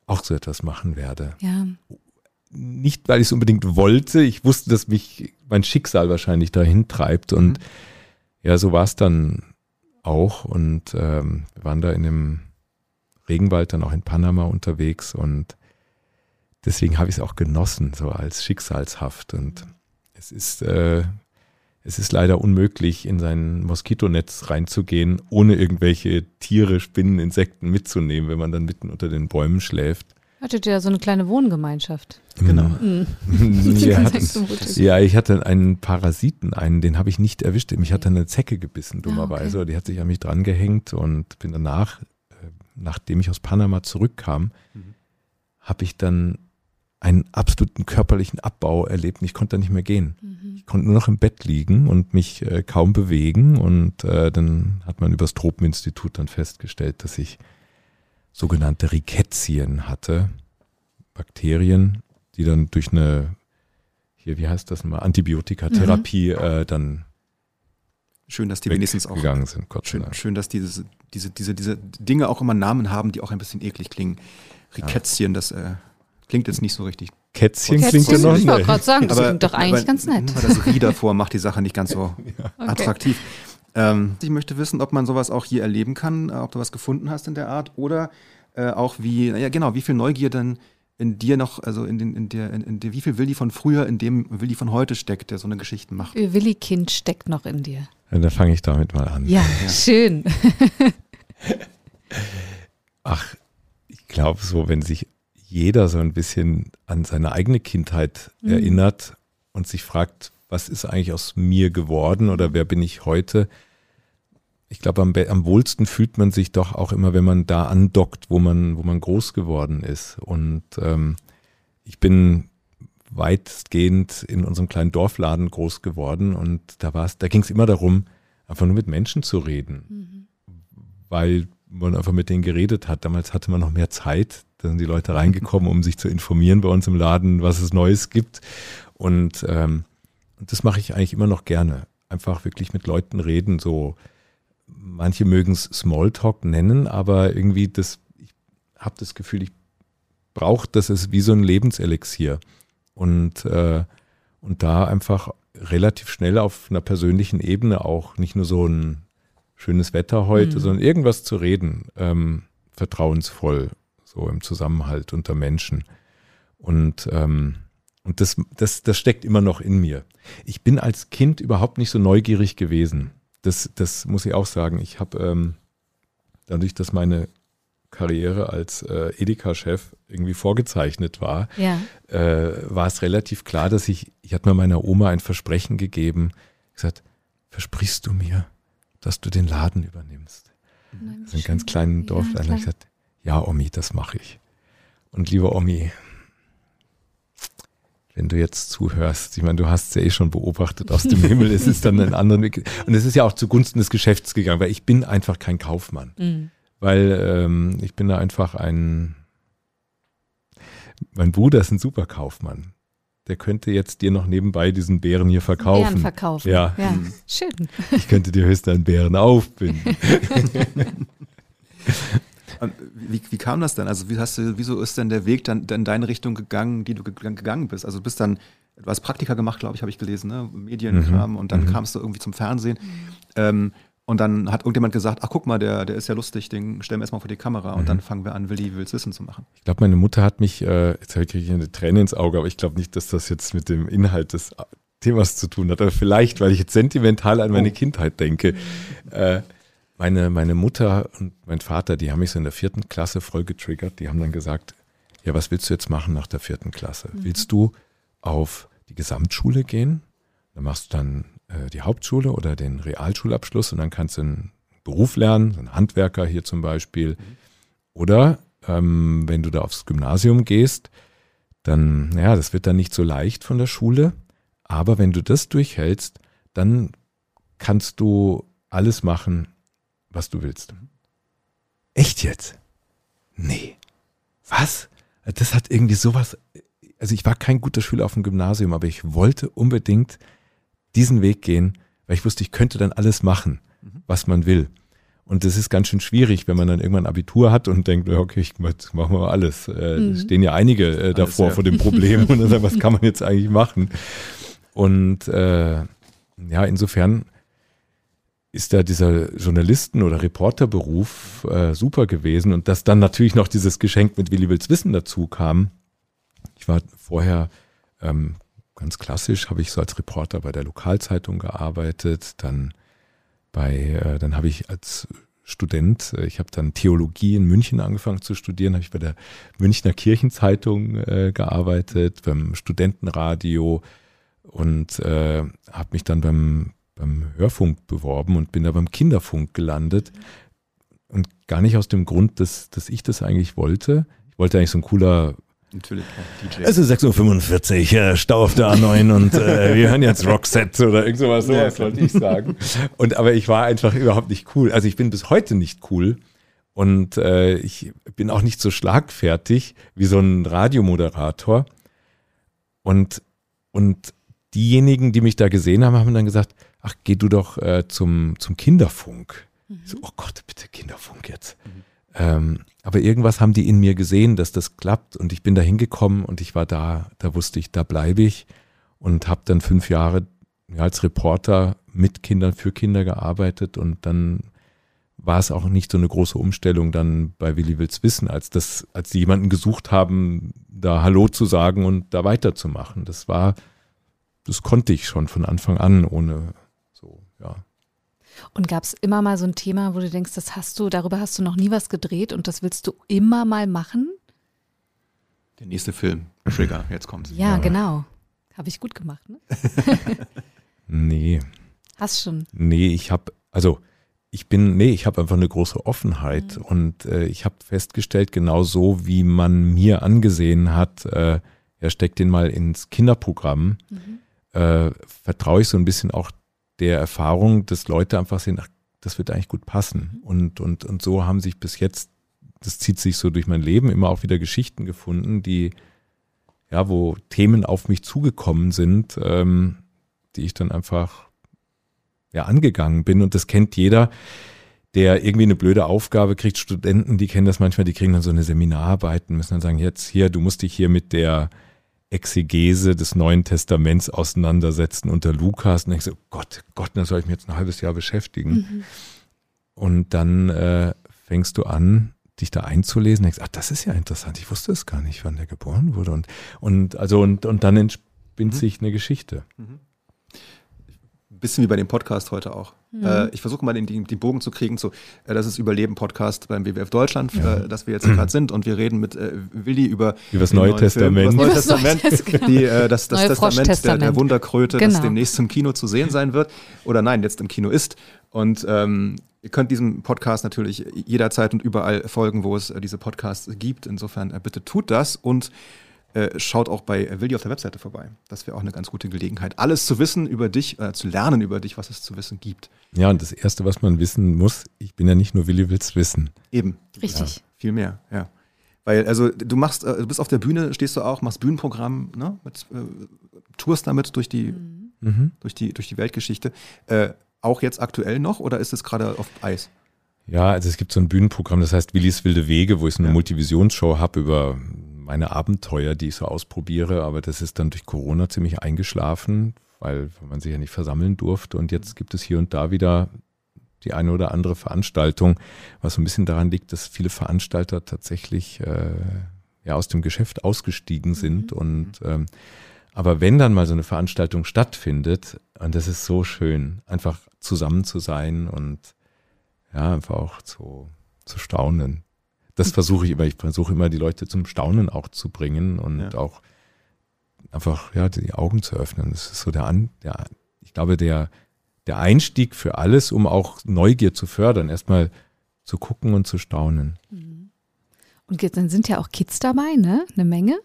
auch so etwas machen werde. Ja. Nicht, weil ich es unbedingt wollte. Ich wusste, dass mich mein Schicksal wahrscheinlich dahin treibt. Und Mhm. ja, so war es dann auch. Und ähm, wir waren da in dem Regenwald dann auch in Panama unterwegs. Und deswegen habe ich es auch genossen, so als Schicksalshaft. Und es ist, äh, es ist leider unmöglich, in sein Moskitonetz reinzugehen, ohne irgendwelche Tiere, Spinnen, Insekten mitzunehmen, wenn man dann mitten unter den Bäumen schläft. Hattet ihr ja so eine kleine Wohngemeinschaft? Genau. Mhm. Ist so mutig. ja, ich hatte einen Parasiten, einen, den habe ich nicht erwischt. Mich hat eine Zecke gebissen, dummerweise. Ah, okay. Die hat sich an mich dran gehängt und bin danach, äh, nachdem ich aus Panama zurückkam, Mhm. habe ich dann einen absoluten körperlichen Abbau erlebt und ich konnte da nicht mehr gehen. Mhm. Ich konnte nur noch im Bett liegen und mich äh, kaum bewegen und äh, dann hat man übers Tropeninstitut dann festgestellt, dass ich sogenannte Rickettien hatte, Bakterien, die dann durch eine, hier, wie heißt das mal, Antibiotikatherapie äh, dann Schön, dass die wenigstens auch weggegangen sind, Gott sei Schön, Dank. schön, dass diese, diese, diese, diese Dinge auch immer Namen haben, die auch ein bisschen eklig klingen. Rikätzchen, das äh, klingt jetzt nicht so richtig. Kätzchen Kätzchen, klingt ja noch ich wollte nicht. gerade sagen, das klingt doch eigentlich aber, ganz nett. Aber das Rie davor macht die Sache nicht ganz so Okay. attraktiv. Ähm, ich möchte wissen, ob man sowas auch hier erleben kann, äh, ob du was gefunden hast in der Art oder äh, auch wie, naja genau, wie viel Neugier denn in dir noch, also in, den, in der, in, in der, wie viel Willi von früher in dem Willi von heute steckt, der so eine Geschichte macht. Willi-Kind steckt noch in dir. Ja, da fange ich damit mal an. Ja, schön. Ach, ich glaube so, wenn sich jeder so ein bisschen an seine eigene Kindheit Mhm. erinnert und sich fragt, was ist eigentlich aus mir geworden oder wer bin ich heute? Ich glaube, am, am wohlsten fühlt man sich doch auch immer, wenn man da andockt, wo man, wo man groß geworden ist. Und ähm, ich bin weitgehend in unserem kleinen Dorfladen groß geworden und da war es, da ging es immer darum, einfach nur mit Menschen zu reden weil man einfach mit denen geredet hat. Damals hatte man noch mehr Zeit. Da sind die Leute reingekommen, um sich zu informieren bei uns im Laden, was es Neues gibt. Und, ähm, das mache ich eigentlich immer noch gerne. Einfach wirklich mit Leuten reden. So, manche mögen es Smalltalk nennen, aber irgendwie das, ich habe das Gefühl, ich brauche das ist wie so ein Lebenselixier. Und, äh, und da einfach relativ schnell auf einer persönlichen Ebene auch nicht nur so ein schönes Wetter heute, Mhm. sondern irgendwas zu reden, ähm, vertrauensvoll, so im Zusammenhalt unter Menschen. Und, ähm, und das, das, das steckt immer noch in mir. Ich bin als Kind überhaupt nicht so neugierig gewesen. Das, das muss ich auch sagen. Ich habe ähm, dadurch, dass meine Karriere als äh, Edeka-Chef irgendwie vorgezeichnet war, Ja. äh, war es relativ klar, dass ich, ich hatte mir meiner Oma ein Versprechen gegeben, gesagt, versprichst du mir, dass du den Laden übernimmst? Nein, So einen ganz kleinen Dorf. Ja, dann gesagt, ja, Omi, das mache ich. Und lieber Omi, wenn du jetzt zuhörst, ich meine, du hast es ja eh schon beobachtet aus dem Himmel, es ist dann ein anderer Weg. Und es ist ja auch zugunsten des Geschäfts gegangen, weil ich bin einfach kein Kaufmann. Mhm. Weil ähm, ich bin da einfach ein, mein Bruder ist ein super Kaufmann. Der könnte jetzt dir noch nebenbei diesen Bären hier verkaufen. Bären verkaufen. Ja. ja. Mhm. Schön. Ich könnte dir höchstens einen Bären aufbinden. Wie, wie kam das denn? Also wie hast du, wieso ist denn der Weg dann, dann in deine Richtung gegangen, die du ge- gegangen bist? Also du bist dann, du hast Praktika gemacht, glaube ich, habe ich gelesen, ne? Medienkram und dann Mhm. kamst du irgendwie zum Fernsehen. Ähm, Und dann hat irgendjemand gesagt, ach guck mal, der, der ist ja lustig, den stellen wir erstmal vor die Kamera und mhm. dann fangen wir an, Willi will's wissen zu machen. Ich glaube, meine Mutter hat mich, äh, jetzt kriege ich eine Träne ins Auge, aber ich glaube nicht, dass das jetzt mit dem Inhalt des Themas zu tun hat. Aber vielleicht, weil ich jetzt sentimental an meine oh. Kindheit denke. Äh, meine, meine Mutter und mein Vater, die haben mich so in der vierten Klasse voll getriggert. Die haben dann gesagt, ja, was willst du jetzt machen nach der vierten Klasse? Mhm. Willst du auf die Gesamtschule gehen? Dann machst du dann äh, die Hauptschule oder den Realschulabschluss und dann kannst du einen Beruf lernen, einen Handwerker hier zum Beispiel. Oder ähm, wenn du da aufs Gymnasium gehst, dann, ja, das wird dann nicht so leicht von der Schule. Aber wenn du das durchhältst, dann kannst du alles machen, was du willst. Echt jetzt? Nee. Was? Das hat irgendwie sowas. Also ich war kein guter Schüler auf dem Gymnasium, aber ich wollte unbedingt diesen Weg gehen, weil ich wusste, ich könnte dann alles machen, mhm. was man will. Und das ist ganz schön schwierig, wenn man dann irgendwann Abitur hat und denkt, okay, ich machen wir mal alles. Äh, mhm. stehen ja einige äh, davor alles, ja. vor dem Problem und dann sagen, was kann man jetzt eigentlich machen? Und äh, ja, insofern ist da dieser Journalisten- oder Reporterberuf äh, super gewesen und dass dann natürlich noch dieses Geschenk mit Willi Wills Wissen dazu kam. Ich war vorher ähm, ganz klassisch habe ich so als Reporter bei der Lokalzeitung gearbeitet, dann bei, äh, dann habe ich als Student, äh, ich habe dann Theologie in München angefangen zu studieren, habe ich bei der Münchner Kirchenzeitung äh, gearbeitet, beim Studentenradio und habe mich dann beim, beim Hörfunk beworben und bin da beim Kinderfunk gelandet. Und gar nicht aus dem Grund, dass, dass ich das eigentlich wollte. Ich wollte eigentlich so ein cooler Natürlich DJ. Es ist 6.45 Uhr, äh, Stau auf der A9 und äh, wir hören jetzt Roxette oder irgend sowas, sowas wollte ich sagen. Und aber ich war einfach überhaupt nicht cool. Also ich bin bis heute nicht cool. Und äh, ich bin auch nicht so schlagfertig wie so ein Radiomoderator. Und, und diejenigen, die mich da gesehen haben, haben dann gesagt, ach, geh du doch äh, zum, zum Kinderfunk. Mhm. So, oh Gott, bitte Kinderfunk jetzt. Mhm. Ähm, aber irgendwas haben die in mir gesehen, dass das klappt und ich bin da hingekommen und ich war da, da wusste ich, da bleibe ich und habe dann fünf Jahre als Reporter mit Kindern für Kinder gearbeitet und dann war es auch nicht so eine große Umstellung dann bei Willi Wills Wissen, als das, als die jemanden gesucht haben, da Hallo zu sagen und da weiterzumachen. Das war, das konnte ich schon von Anfang an, ohne so, ja. Und gab es immer mal so ein Thema, wo du denkst, das hast du, darüber hast du noch nie was gedreht und das willst du immer mal machen? Der nächste Film, Trigger, jetzt kommt Ja, ja, genau. Habe ich gut gemacht, ne? nee. Hast schon. Nee, ich habe, also ich bin, nee, ich habe einfach eine große Offenheit mhm. und äh, ich habe festgestellt, genau so wie man mir angesehen hat, äh, er steckt den mal ins Kinderprogramm, mhm. äh, vertraue ich so ein bisschen auch der Erfahrung, dass Leute einfach sehen, ach, das wird eigentlich gut passen. Mhm. Und, und, und so haben sich bis jetzt, das zieht sich so durch mein Leben, immer auch wieder Geschichten gefunden, die, ja, wo Themen auf mich zugekommen sind, ähm, die ich dann einfach ja, angegangen bin. Und das kennt jeder, der irgendwie eine blöde Aufgabe kriegt. Studenten, die kennen das manchmal, die kriegen dann so eine Seminararbeit und müssen dann sagen, jetzt hier, du musst dich hier mit der Exegese des Neuen Testaments auseinandersetzen unter Lukas. Und denkst so, Gott, Gott, da soll ich mich jetzt ein halbes Jahr beschäftigen. Mhm. Und dann äh, fängst du an, dich da einzulesen, denkst, ach, das ist ja interessant. Ich wusste es gar nicht, wann der geboren wurde. Und, und also, und, und dann entspinnt mhm. sich eine Geschichte. Mhm bisschen wie bei dem Podcast heute auch. Mhm. Äh, ich versuche mal den, den, den, Bogen zu kriegen zu, äh, das ist Überleben-Podcast beim WWF Deutschland, ja. äh, dass wir jetzt gerade sind und wir reden mit äh, Willi über, über das Neue Testament. Über das Neue Testament, die, äh, das, das Testament der, der, Wunderkröte, genau. das demnächst im Kino zu sehen sein wird oder nein, jetzt im Kino ist. Und ähm, Ihr könnt diesem Podcast natürlich jederzeit und überall folgen, wo es äh, diese Podcasts gibt. Insofern bitte tut das und äh, schaut auch bei Willi auf der Webseite vorbei. Das wäre auch eine ganz gute Gelegenheit, alles zu wissen über dich, äh, zu lernen über dich, was es zu wissen gibt. Ja, und das Erste, was man wissen muss, ich bin ja nicht nur Willi Wills wissen. Eben. Richtig. Ja. Viel mehr, ja. Weil, also du machst, äh, du bist auf der Bühne, stehst du auch, machst Bühnenprogramm, ne? Mit, äh, tourst damit durch die, mhm. durch die, durch die Weltgeschichte. Äh, auch jetzt aktuell noch oder ist es gerade auf Eis? Ja, also es gibt so ein Bühnenprogramm, das heißt Willis Wilde Wege, wo ich so eine ja. Multivisionsshow habe über meine Abenteuer, die ich so ausprobiere, aber das ist dann durch Corona ziemlich eingeschlafen, weil man sich ja nicht versammeln durfte. Und jetzt gibt es hier und da wieder die eine oder andere Veranstaltung, was so ein bisschen daran liegt, dass viele Veranstalter tatsächlich äh, ja aus dem Geschäft ausgestiegen sind Mhm. und ähm, aber wenn dann mal so eine Veranstaltung stattfindet, und das ist so schön, einfach zusammen zu sein und ja, einfach auch zu, zu staunen. Das versuche ich immer. Ich versuche immer, die Leute zum Staunen auch zu bringen und Ja. auch einfach, ja, die Augen zu öffnen. Das ist so der, An, der ich glaube, der, der Einstieg für alles, um auch Neugier zu fördern, erstmal zu gucken und zu staunen. Und jetzt- dann sind ja auch Kids dabei, ne? Eine Menge.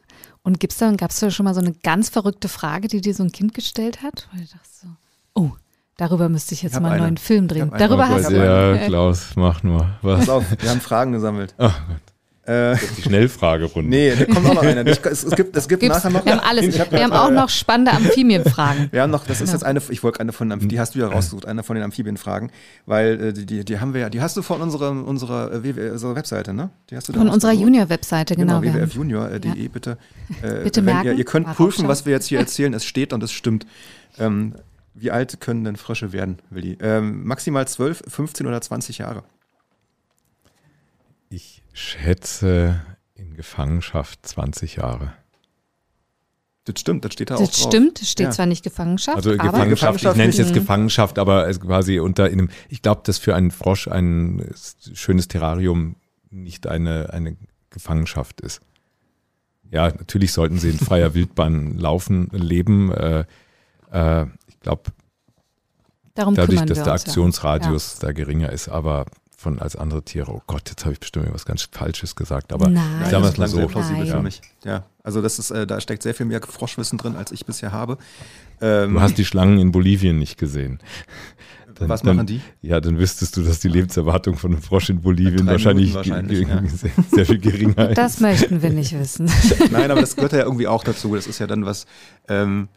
Und gibt's da, gab es da schon mal so eine ganz verrückte Frage, die dir so ein Kind gestellt hat? Weil du dachtest so, oh, darüber müsste ich jetzt Ich mal einen eine. neuen Film drehen. Eine. Darüber Oh hast du. ja, Klaus, mach nur. Was? Pass auf, wir haben Fragen gesammelt. Ach Gott, Äh, die Schnellfragerunde. nee, da kommt auch noch einer. Ich, es, es gibt, es gibt Gibt's, nachher noch. wir haben alles. Wir haben auch noch spannende Amphibienfragen. Wir haben noch, das ist Ja. jetzt eine, ich wollte eine von, Amph- die hast du ja rausgesucht, eine von den Amphibienfragen, weil äh, die, die, die haben wir ja, die hast du von unserer, unserer, äh, unserer Webseite, ne? Die hast du da Von unserer? Junior-Webseite, genau. wir haben- www.junior.de, bitte. Äh, Bitte merken, Ihr, ihr könnt prüfen, was wir jetzt hier erzählen, es steht und es stimmt. Ähm, wie alt können denn Frösche werden, Willi? Ähm, maximal 12, 15 oder 20 Jahre. Ich schätze in Gefangenschaft 20 Jahre. Das stimmt, das steht da auch Das stimmt, es steht Ja. zwar nicht Gefangenschaft, Also aber Gefangenschaft, ich nenne es jetzt. Gefangenschaft, aber es quasi unter einem, ich glaube, dass für einen Frosch ein schönes Terrarium nicht eine, eine Gefangenschaft ist. Ja, natürlich sollten sie in freier Wildbahn laufen, leben. Äh, äh, ich glaube, darum dadurch, dass wir der uns ja. Aktionsradius da geringer ist, aber von als andere Tiere, oh Gott, jetzt habe ich bestimmt was ganz Falsches gesagt, aber Nein. sagen wir das es mal klang so. plausibel für mich. Ja, also das ist, äh, da steckt sehr viel mehr Froschwissen drin, als ich bisher habe. Ähm, Du hast die Schlangen in Bolivien nicht gesehen. Dann- was dann- machen die? Ja, dann wüsstest du, dass die Lebenserwartung von einem Frosch in Bolivien wahrscheinlich, wahrscheinlich, ja. sehr, sehr viel geringer ist. Das möchten wir nicht wissen. Nein, aber das gehört ja irgendwie auch dazu. Das ist ja dann was, ähm,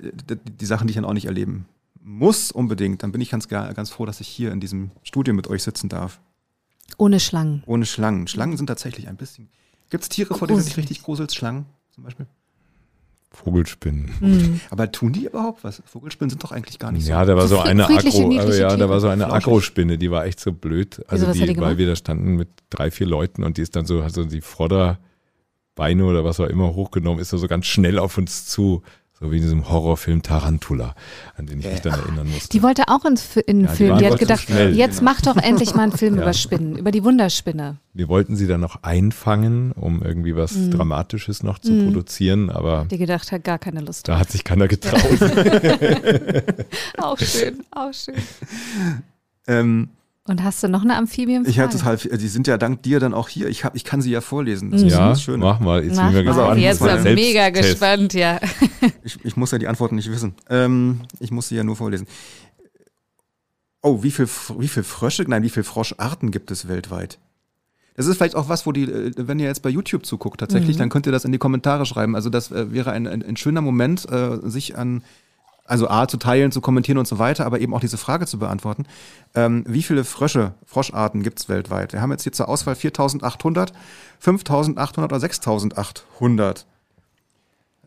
die, Sachen, die ich dann auch nicht erleben muss unbedingt. Dann bin ich ganz, ga- ganz froh, dass ich hier in diesem Studio mit euch sitzen darf. Ohne Schlangen. Ohne Schlangen. Schlangen sind tatsächlich ein bisschen. Gibt es Tiere, vor denen du dich Gruselig. richtig gruselst? Schlangen zum Beispiel? Vogelspinnen. Hm. Aber tun die überhaupt was? Vogelspinnen sind doch eigentlich gar nicht so. Ja, da war So so eine Agro, also ja, da war so eine Flauschig. Agrospinne, die war echt so blöd. Also hat die die, weil wir da standen mit drei, vier Leuten und die ist dann so, hat so die Vorderbeine oder was auch immer hochgenommen, ist da so ganz schnell auf uns zu. So wie in diesem Horrorfilm Tarantula, an den ich mich dann erinnern musste. Die wollte auch ins, Fi- in den Ja, die Film. waren Die hat gedacht, schnell, jetzt genau. mach doch endlich mal einen Film Ja. über Spinnen, über die Wunderspinne. Wir wollten sie dann noch einfangen, um irgendwie was Mhm. Dramatisches noch zu Mhm. produzieren, aber Die gedacht hat, gar keine Lust. da hat sich keiner getraut. Auch schön, auch schön. Ähm, Und hast du noch eine Amphibienfrage? ich hatte total viel, die sind ja dank dir dann auch hier. Ich, hab, ich kann sie ja vorlesen. Das Mhm. ist ja, das Schöne. mach mal. Jetzt Mach bin ich mir mal. gespannt. Jetzt bin ich mega gespannt, ja. Ich, ich muss ja die Antworten nicht wissen. Ähm, ich muss sie ja nur vorlesen. Oh, wie viel, wie viel Frösche, nein, wie viel Froscharten gibt es weltweit? Das ist vielleicht auch was, wo die, äh, wenn ihr jetzt bei YouTube zuguckt tatsächlich, Mhm. dann könnt ihr das in die Kommentare schreiben. Also das äh, wäre ein, ein, ein schöner Moment, äh, sich an, also A, zu teilen, zu kommentieren und so weiter, aber eben auch diese Frage zu beantworten. Ähm, wie viele Frösche, Froscharten gibt es weltweit? Wir haben jetzt hier zur Auswahl 4800, 5800 oder 6800.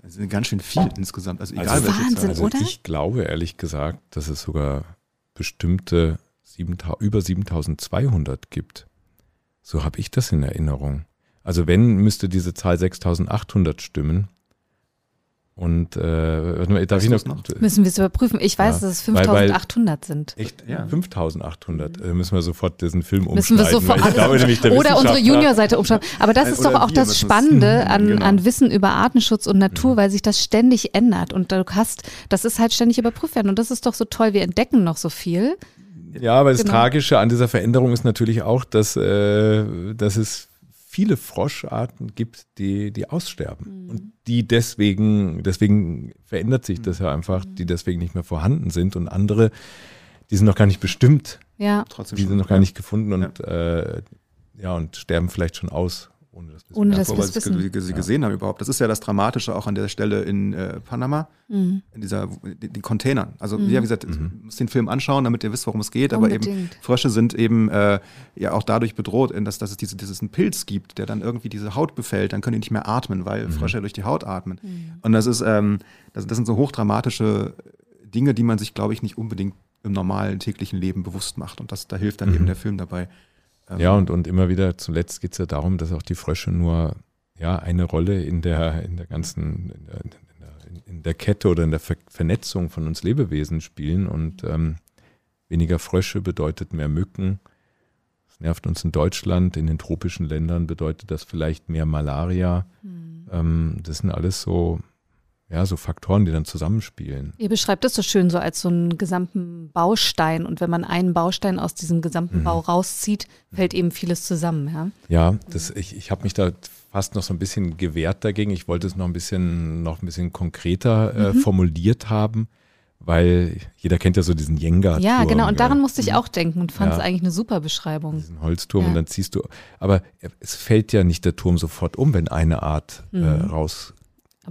Das sind ganz schön viel insgesamt. Also egal Also welche Wahnsinn, Zahl. Also oder? ich glaube ehrlich gesagt, dass es sogar bestimmte 7000 über 7200 gibt. So habe ich das in Erinnerung. Also wenn, müsste diese Zahl 6800 stimmen. Und äh, darf Weißt ich noch? noch? Müssen wir es überprüfen? Ich weiß, Ja. dass es Weil- weil- 5800 sind. Echt? Ja. 5800. Äh, müssen wir sofort diesen Film Müssen wir sofort ich glaube alles- nämlich, der Oder unsere Junior-Seite umschauen. Aber das Ein- ist doch auch das Spannende an, Genau. an Wissen über Artenschutz und Natur, weil sich das ständig ändert. Und du hast, das ist halt ständig überprüft werden. Und das ist doch so toll. Wir entdecken noch so viel. Ja, aber das Genau. Tragische an dieser Veränderung ist natürlich auch, dass, äh, dass es viele Froscharten gibt, die, die aussterben. Mhm. Und die deswegen, deswegen verändert sich das ja einfach, die deswegen nicht mehr vorhanden sind. Und andere, die sind noch gar nicht bestimmt, Ja, Trotzdem die sind noch gar ja. nicht gefunden und, äh, ja, und sterben vielleicht schon aus, ohne dass Ohne dass wir es wissen. sie gesehen haben überhaupt. Das ist ja das Dramatische auch an der Stelle in äh, Panama, Mhm. in dieser, den, den Containern. Also, Mhm. ja, wie gesagt, ihr müsst den Film anschauen, damit ihr wisst, worum es geht. Aber eben Unbedingt. Frösche sind eben äh, ja auch dadurch bedroht, in dass, dass es diese, dieses einen Pilz gibt, der dann irgendwie diese Haut befällt. Dann können die nicht mehr atmen, weil Mhm. Frösche durch die Haut atmen. Mhm. Und das ist, ähm, das, das sind so hochdramatische Dinge, die man sich, glaube ich, nicht unbedingt im normalen täglichen Leben bewusst macht. Und das, da hilft dann mhm. eben der Film dabei. Ähm, ja, und, und immer wieder, zuletzt geht es ja darum, dass auch die Frösche nur ja, eine Rolle in der, in der ganzen, in der, in der, in der Kette oder in der Ver Vernetzung von uns Lebewesen spielen. Und ähm, weniger Frösche bedeutet mehr Mücken. Das nervt uns in Deutschland. In den tropischen Ländern bedeutet das vielleicht mehr Malaria. Mhm. Ähm, das sind alles so ja, so Faktoren, die dann zusammenspielen. Ihr beschreibt das so schön so als so einen gesamten Baustein und wenn man einen Baustein aus diesem gesamten mhm. Bau rauszieht, fällt eben vieles zusammen, ja? Ja, das, ich, ich habe mich da fast noch so ein bisschen gewehrt dagegen. Ich wollte es noch ein bisschen, noch ein bisschen konkreter äh, mhm. formuliert haben, weil jeder kennt ja so diesen Jenga-Turm. Ja, genau, und daran musste ich mhm. auch denken und fand es ja. eigentlich eine super Beschreibung. Diesen Holzturm ja. und dann ziehst du, aber es fällt ja nicht der Turm sofort um, wenn eine Art äh, mhm. raus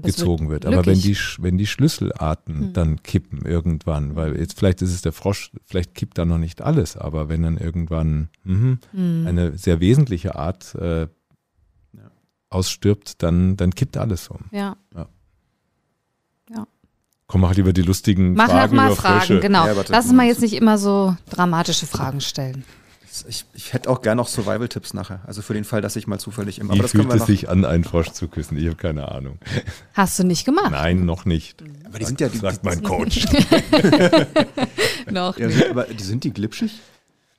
gezogen wird. Aber wenn die, wenn die Schlüsselarten hm. dann kippen irgendwann, weil jetzt vielleicht ist es der Frosch, vielleicht kippt da noch nicht alles, aber wenn dann irgendwann mh, hm. eine sehr wesentliche Art äh, ja. ausstirbt, dann, dann kippt alles um. Ja. ja. ja. Komm, mach lieber die lustigen mach Fragen. Mach mal Fragen, Frösche. genau. Ja, Lass uns mal jetzt nicht immer so dramatische Fragen stellen. Ich, ich hätte auch gerne noch Survival-Tipps nachher. Also für den Fall, dass ich mal zufällig im. Wie fühlt es sich an, einen Frosch zu küssen? Ich habe keine Ahnung. Hast du nicht gemacht? Nein, noch nicht. Aber die sind ja die, sagt mein Coach. noch. Ja, aber die sind die glitschig?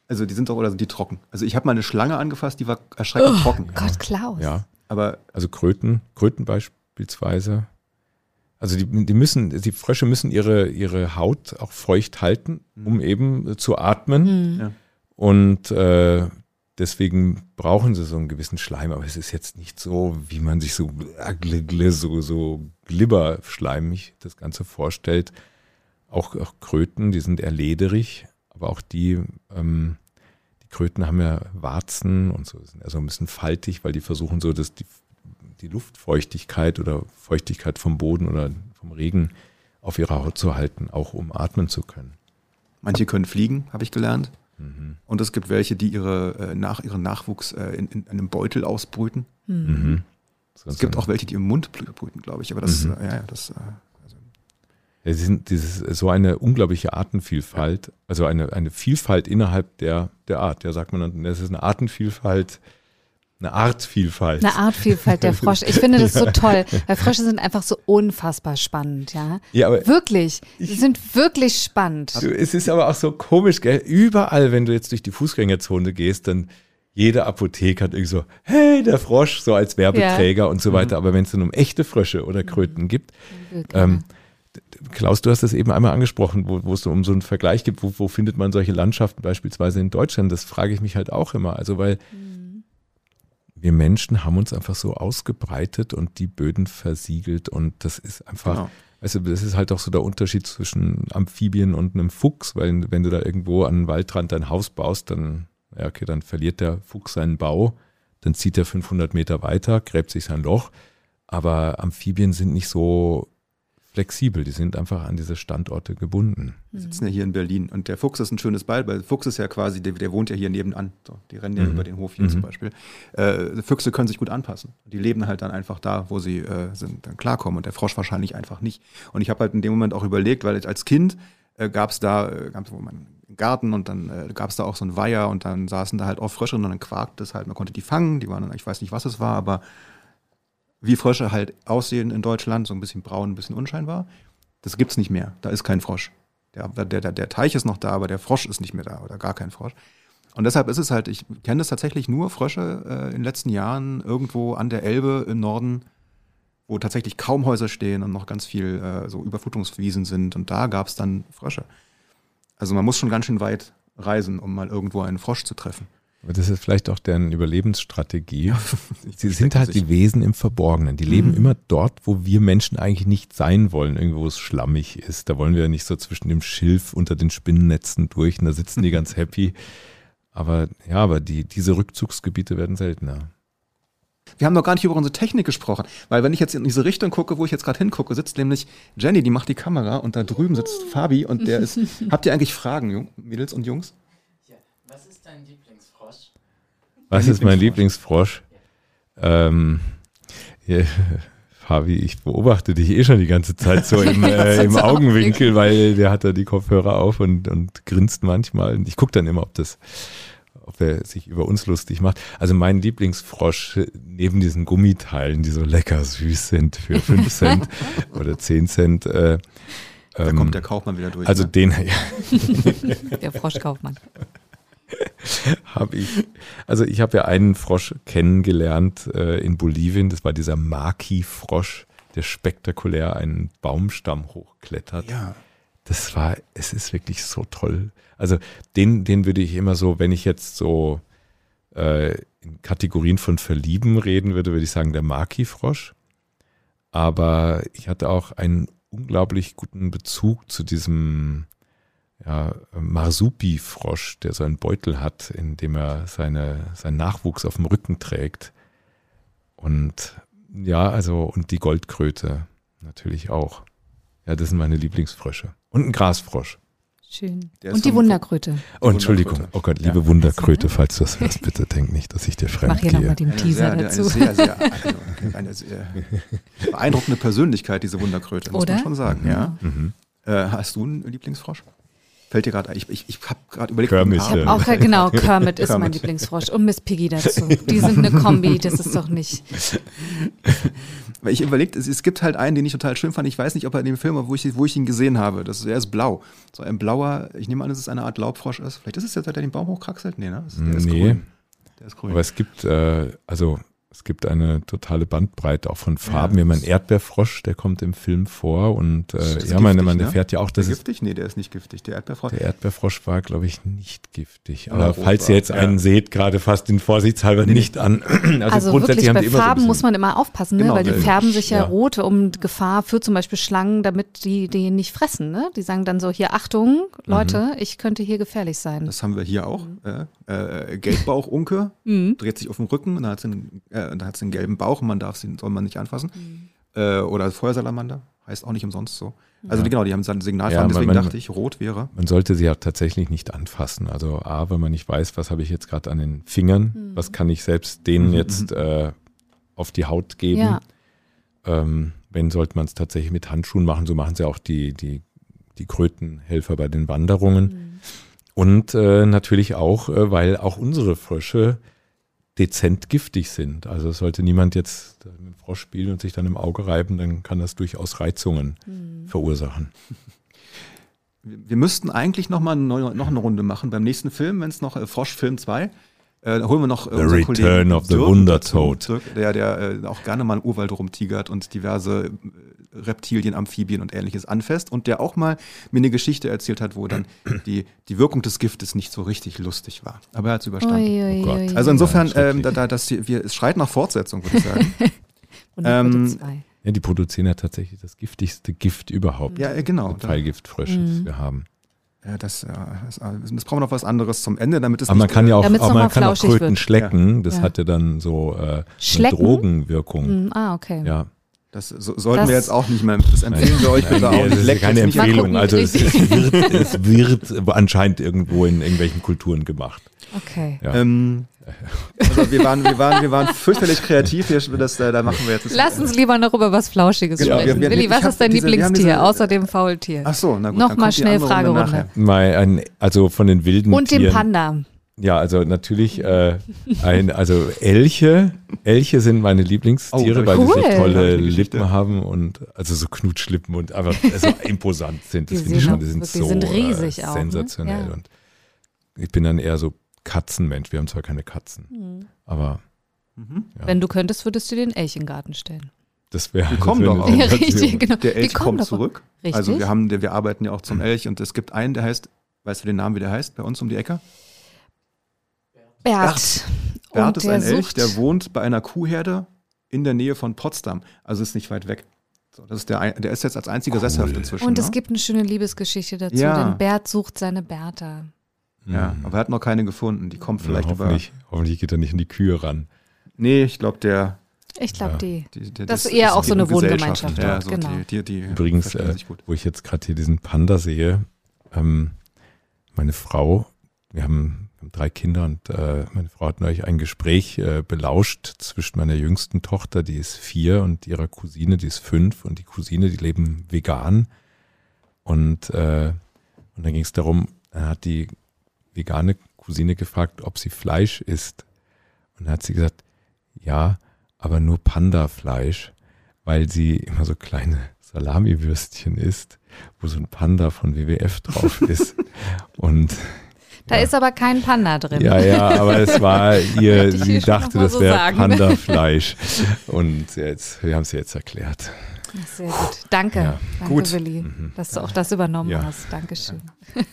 Also die sind doch oder sind die trocken? Also ich habe mal eine Schlange angefasst, die war erschreckend oh, trocken. Gott, Klaus. Ja. Aber also Kröten, Kröten beispielsweise. Also die, die müssen, die Frösche müssen ihre, ihre Haut auch feucht halten, um mhm. eben zu atmen. Mhm. Ja. Und äh, deswegen brauchen sie so einen gewissen Schleim, aber es ist jetzt nicht so, wie man sich so, so, so glibberschleimig das Ganze vorstellt. Auch, auch Kröten, die sind eher lederig, aber auch die, ähm, die Kröten haben ja Warzen und so, sind eher so ein bisschen faltig, weil die versuchen so, dass die, die Luftfeuchtigkeit oder Feuchtigkeit vom Boden oder vom Regen auf ihrer Haut zu halten, auch um atmen zu können. Manche können fliegen, habe ich gelernt. Mhm. Und es gibt welche, die ihre, äh, nach, ihren Nachwuchs äh, in, in, einem Beutel ausbrüten. Mhm. Es gibt auch welche, die im Mund brüten, glaube ich. Aber das, mhm. äh, ja, das. Äh, also. Ja, sie sind dieses, so eine unglaubliche Artenvielfalt, also eine, eine Vielfalt innerhalb der, der Art. Ja, sagt man dann, das ist eine Artenvielfalt eine Artvielfalt. Eine Artvielfalt der Frosch. Ich finde das so toll, weil Frösche sind einfach so unfassbar spannend, ja. Ja, aber wirklich. Sie sind wirklich spannend. Es ist aber auch so komisch, gell? Überall, wenn du jetzt durch die Fußgängerzone gehst, dann jede Apotheke hat irgendwie so, hey, der Frosch, so als Werbeträger ja. und so weiter. Mhm. Aber wenn es dann um echte Frösche oder Kröten gibt, ähm, Klaus, du hast das eben einmal angesprochen, wo, wo es um so einen Vergleich gibt, wo, wo findet man solche Landschaften beispielsweise in Deutschland? Das frage ich mich halt auch immer. Also, weil mhm wir Menschen haben uns einfach so ausgebreitet und die Böden versiegelt und das ist einfach, genau. also das ist halt auch so der Unterschied zwischen Amphibien und einem Fuchs, weil wenn du da irgendwo an den Waldrand dein Haus baust, dann, ja okay, dann verliert der Fuchs seinen Bau, dann zieht er 500 Meter weiter, gräbt sich sein Loch, aber Amphibien sind nicht so flexibel, die sind einfach an diese Standorte gebunden. Wir sitzen ja hier in Berlin und der Fuchs ist ein schönes Beispiel, weil Fuchs ist ja quasi, der, der wohnt ja hier nebenan. So, die rennen ja mhm. über den Hof hier mhm. zum Beispiel. Äh, Füchse können sich gut anpassen. Die leben halt dann einfach da, wo sie äh, sind, dann klarkommen und der Frosch wahrscheinlich einfach nicht. Und ich habe halt in dem Moment auch überlegt, weil als Kind äh, gab es da, äh, gab's, wo man einen Garten und dann äh, gab es da auch so ein Weiher und dann saßen da halt auch Frösche und dann quakt es halt, man konnte die fangen, die waren dann, ich weiß nicht, was es war, aber wie Frösche halt aussehen in Deutschland, so ein bisschen braun, ein bisschen unscheinbar. Das gibt's nicht mehr. Da ist kein Frosch. Der, der, der, der Teich ist noch da, aber der Frosch ist nicht mehr da oder gar kein Frosch. Und deshalb ist es halt, ich kenne das tatsächlich nur Frösche äh, in den letzten Jahren irgendwo an der Elbe im Norden, wo tatsächlich kaum Häuser stehen und noch ganz viel äh, so Überflutungswiesen sind. Und da gab's dann Frösche. Also man muss schon ganz schön weit reisen, um mal irgendwo einen Frosch zu treffen. Aber das ist vielleicht auch deren Überlebensstrategie. Sie sind halt die Wesen im Verborgenen. Die leben mhm. immer dort, wo wir Menschen eigentlich nicht sein wollen, irgendwo wo es schlammig ist. Da wollen wir ja nicht so zwischen dem Schilf unter den Spinnennetzen durch und da sitzen die ganz happy. Aber ja, aber die, diese Rückzugsgebiete werden seltener. Wir haben noch gar nicht über unsere Technik gesprochen, weil wenn ich jetzt in diese Richtung gucke, wo ich jetzt gerade hingucke, sitzt nämlich Jenny, die macht die Kamera und da drüben sitzt Fabi und der ist. habt ihr eigentlich Fragen, Mädels und Jungs? Was ist mein Lieblingsfrosch? Ähm, Fabi, ich beobachte dich eh schon die ganze Zeit so im, äh, im Augenwinkel, weil der hat da die Kopfhörer auf und, und grinst manchmal. Und ich gucke dann immer, ob das, ob er sich über uns lustig macht. Also mein Lieblingsfrosch neben diesen Gummiteilen, die so lecker süß sind für 5 Cent oder 10 Cent. Äh, Da ähm, kommt der Kaufmann wieder durch. also ne? den ja, Der Froschkaufmann. habe ich. Also ich habe ja einen Frosch kennengelernt äh, in Bolivien. Das war dieser Maki-Frosch, der spektakulär einen Baumstamm hochklettert. ja. Das war, es ist wirklich so toll. Also den, den würde ich immer so, wenn ich jetzt so äh, in Kategorien von Verlieben reden würde, würde ich sagen der Maki-Frosch. Aber ich hatte auch einen unglaublich guten Bezug zu diesem ja, Marsupi-Frosch, der so einen Beutel hat, in dem er seine, seinen Nachwuchs auf dem Rücken trägt. Und ja, also, und die Goldkröte natürlich auch. Ja, das sind meine Lieblingsfrösche. Und ein Grasfrosch. Schön. Und die Wunderkröte. Oh, Entschuldigung. Oh Gott, Ja. liebe Wunderkröte, falls du das hörst, bitte denk nicht, dass ich dir Ich fremd mache hier nochmal den Eine Teaser sehr, dazu. Eine sehr, sehr, eine, eine sehr beeindruckende Persönlichkeit, diese Wunderkröte, muss Oder? man schon sagen. Ja. Mhm. Äh, hast du einen Lieblingsfrosch? Fällt dir gerade ein? Ich, ich, ich habe gerade überlegt, Kermit. Haar- Auch genau, Kermit ist mein Kermit. Lieblingsfrosch und Miss Piggy dazu. Die sind eine Kombi, das ist doch nicht. Weil ich überlegt, es, es gibt halt einen, den ich total schön fand. Ich weiß nicht, ob er in dem Film war, wo ich, wo ich ihn gesehen habe. Das ist, er ist blau. So ein blauer, ich nehme an, dass es eine Art Laubfrosch ist. Vielleicht ist es jetzt, der den Baum hochkraxelt. Nee, ne? Das ist, der ist Nee. grün. Der ist grün. Aber es gibt, äh, also es gibt eine totale Bandbreite auch von Farben. Ja. Wir haben einen Erdbeerfrosch, der kommt im Film vor und Das äh, ja, giftig, man ne? erfährt ja auch, der dass es, giftig? Nee, der ist nicht giftig. Der Erdbeerfrosch. der Erdbeerfrosch war, glaube ich, nicht giftig. Ja, Aber rot falls ihr jetzt ja. einen seht, gerade fasst ihn vorsichtshalber Nee, nee. nicht an. Also, Also, grundsätzlich wirklich haben bei die so ein Farben bisschen- muss man immer aufpassen, ne? Genau, weil die färben sich ja, ja. rot um Gefahr für zum Beispiel Schlangen, damit die die nicht fressen. Ne? Die sagen dann so, hier Achtung, Leute, ich könnte hier gefährlich sein. Das haben wir hier auch. Äh, äh, Gelbbauchunke Mhm. dreht sich auf dem Rücken und dann hat sie einen, äh, dann hat sie einen gelben Bauch und man darf sie, soll man nicht anfassen. Äh, oder Feuersalamander, heißt auch nicht umsonst so. Also die, genau, die haben dann Signalfarben, Ja, deswegen man- dachte ich, rot wäre. Man sollte sie ja tatsächlich nicht anfassen. Also A, weil man nicht weiß, was habe ich jetzt gerade an den Fingern, Mhm. was kann ich selbst denen Mhm, jetzt äh, auf die Haut geben. Ja. Ähm, wenn, sollte man es tatsächlich mit Handschuhen machen. So machen sie auch die, die, die Krötenhelfer bei den Wanderungen. Und äh, natürlich auch, äh, weil auch unsere Frösche dezent giftig sind. Also sollte niemand jetzt mit dem Frosch spielen und sich dann im Auge reiben, dann kann das durchaus Reizungen Mhm. verursachen. Wir müssten eigentlich noch mal eine, noch eine Runde machen beim nächsten Film, wenn es noch äh, Froschfilm 2. Äh, da holen wir noch äh, The unseren Return Kollegen of the Dirk Wundertoad. dazu. Dirk, der, der äh, auch gerne mal im Urwald rumtigert und diverse äh, Reptilien, Amphibien und ähnliches anfasst und der auch mal mir eine Geschichte erzählt hat, wo dann die, die Wirkung des Giftes nicht so richtig lustig war. Aber er hat es überstanden. Ui, ui, Oh Gott. ui, Also ui. insofern, Ja, ähm, da, da, das hier, wir, es schreit nach Fortsetzung, würde ich sagen. Wunderkröte ähm, zwei. Ja, die produzieren ja tatsächlich das giftigste Gift überhaupt. ja, äh, genau. Die Pfeilgiftfrösche, das Mhm. wir haben. Ja, das, ja, das, äh, das brauchen wir noch was anderes zum Ende, damit es Aber man nicht, kann ja auch, noch man kann auch Kröten wird. schlecken. Das Ja. hatte dann so äh, eine? Drogenwirkung. Mhm. Ah, okay. Ja. Das so, sollten Das- wir jetzt auch nicht mehr. Das empfehlen wir euch bitte Nein, auch. das ist keine Empfehlung. Also es, es, wird, es wird anscheinend irgendwo in irgendwelchen Kulturen gemacht. Okay. Ja. Ähm, also wir waren, wir waren, wir waren fürchterlich kreativ. Hier, das, äh, da machen wir jetzt. Lass uns lieber noch über was Flauschiges Genau, sprechen. wir- wir- Willi, was ist dein diese- Lieblingstier diese- außer dem Faultier? Ach so, na gut. Noch dann mal kommt die schnell Fragerunde. nachher. Mal ein, also von den wilden Und dem Tieren. Panda. Ja, also natürlich äh, ein, also Elche. Elche sind meine Lieblingstiere, Oh, weil cool. die so tolle. Lippen haben und also so Knutschlippen und einfach so imposant sind. Das Die finde ich schon, die sind so sind riesig äh, auch, ne? sensationell. Ja. Und ich bin dann eher so Katzenmensch. Wir haben zwar keine Katzen, aber Mhm. Ja. Wenn du könntest, würdest du den Elchengarten stellen. das wäre. Die kommen das doch auch. Ja, richtig, genau. Der Elch kommt zurück. Richtig. Also wir haben, wir arbeiten ja auch zum Elch und es gibt einen, der heißt, weißt du den Namen, wie der heißt, bei uns um die Ecke? Bert. Bert Und ist der ein Elch, sucht- der wohnt bei einer Kuhherde in der Nähe von Potsdam. Also ist nicht weit weg. So, das ist der, der ist jetzt als einziger Cool. sesshaft inzwischen. Und es ne? gibt eine schöne Liebesgeschichte dazu, Ja. denn Bert sucht seine Bertha. Ja, Mhm. aber er hat noch keine gefunden. Die kommt Ja, vielleicht über. hoffentlich, hoffentlich geht er nicht in die Kühe ran. Nee, ich glaube, der, Ich glaube, Ja. die. die, der. Das ist eher auch so eine. Wohngemeinschaft Ja, dort, so genau. die, die, die Übrigens, äh, wo ich jetzt gerade hier diesen Panda sehe, ähm, meine Frau, wir haben, wir haben drei Kinder und äh, meine Frau hat neulich ein Gespräch äh, belauscht zwischen meiner jüngsten Tochter, die ist vier, und ihrer Cousine, die ist fünf. Und die Cousine, die leben vegan. Und, äh, und dann ging es darum, dann hat die vegane Cousine gefragt, ob sie Fleisch isst. Und dann hat sie gesagt, ja, aber nur Panda-Fleisch, weil sie immer so kleine Salamiwürstchen isst, wo so ein Panda von WWF drauf ist. Und Da Ja. ist aber kein Panda drin. ja, ja, aber es war ihr, sie dachte, das so wäre. Panda-Fleisch. Und jetzt, wir haben es jetzt erklärt. Sehr gut. Danke. Ja. Danke, Gut. Willi, dass du auch das übernommen Ja. hast. Dankeschön.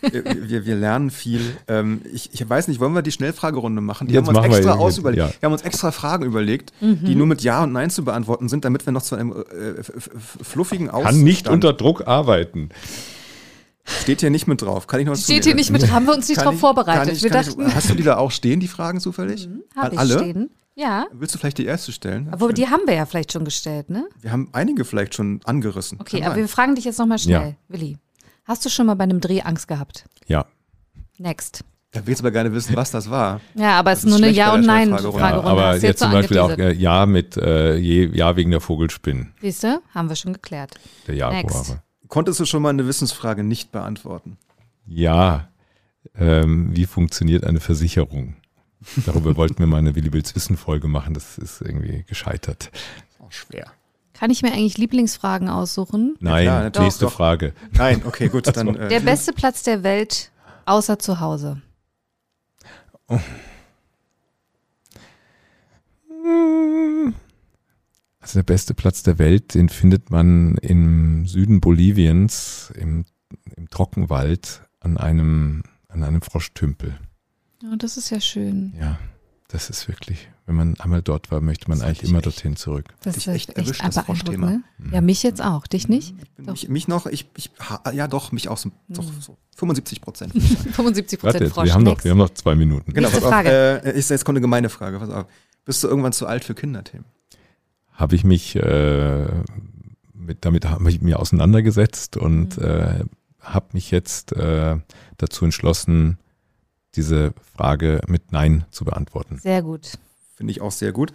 wir, wir, wir lernen viel. Ähm, ich, ich weiß nicht, wollen wir die Schnellfragerunde machen? Die Jetzt haben wir uns machen wir extra irgendwie- ausüberlegt. ja. Wir haben uns extra Fragen überlegt, Mhm. die nur mit Ja und Nein zu beantworten sind, damit wir noch zu einem äh, fluffigen Ausstand. Kann nicht unter Druck arbeiten. Steht hier nicht mit drauf. Kann ich noch was Steht hier nicht mit, haben wir uns nicht Kann drauf ich- vorbereitet. ich- wir ich- dachten, hast du die da auch stehen, die Fragen zufällig? habe ich Alle? stehen. Ja, Willst du vielleicht die erste stellen? aber die haben wir ja vielleicht schon gestellt, ne? wir haben einige vielleicht schon angerissen. Okay, Kann aber sein. wir fragen dich jetzt nochmal schnell. Ja. Willi, hast du schon mal bei einem Dreh Angst gehabt? Ja. Next. Da willst du aber gerne wissen, was das war. Ja, aber es ist nur eine Ja- und Nein-Fragerunde. Schnellfragerunde. ja aber du jetzt zum Beispiel auch äh, Ja mit äh, je, Ja wegen der Vogelspinnen, Siehst du, haben wir schon geklärt. der Next. Jaguare. Konntest du schon mal eine Wissensfrage nicht beantworten? Ja, ähm, wie funktioniert eine Versicherung? Darüber wollten wir mal eine Willi Wills Wissen Folge machen, das ist irgendwie gescheitert. Auch schwer. Kann ich mir eigentlich Lieblingsfragen aussuchen? Nein, klar, natürlich. nächste Doch. Frage. Nein, okay, gut, dann. Äh, Der beste Platz der Welt außer zu Hause. Also der beste Platz der Welt, den findet man im Süden Boliviens, im, im Trockenwald, an einem, an einem Froschtümpel. Oh, das ist ja schön. Ja, das ist wirklich, wenn man einmal dort war, möchte man Das eigentlich immer echt- dorthin zurück. Das ist echt echt, erwischt, das beeindruckend, Froschthema. ne? Ja, mich jetzt auch. Dich nicht? bin Doch. mich, mich noch, ich, ich, ja doch, mich auch so, doch, so 75 Prozent. 75 Warte, Prozent Frosch. wir, haben noch, wir haben noch zwei Minuten. Genau, pass auf, Frage. äh, ist, jetzt kommt eine gemeine Frage. Pass auf. Bist du irgendwann zu alt für Kinderthemen? Habe ich mich äh, mit, damit habe ich mir auseinandergesetzt und Mhm. äh, habe mich jetzt äh, dazu entschlossen, diese Frage mit Nein zu beantworten. Sehr gut. Finde ich auch sehr gut.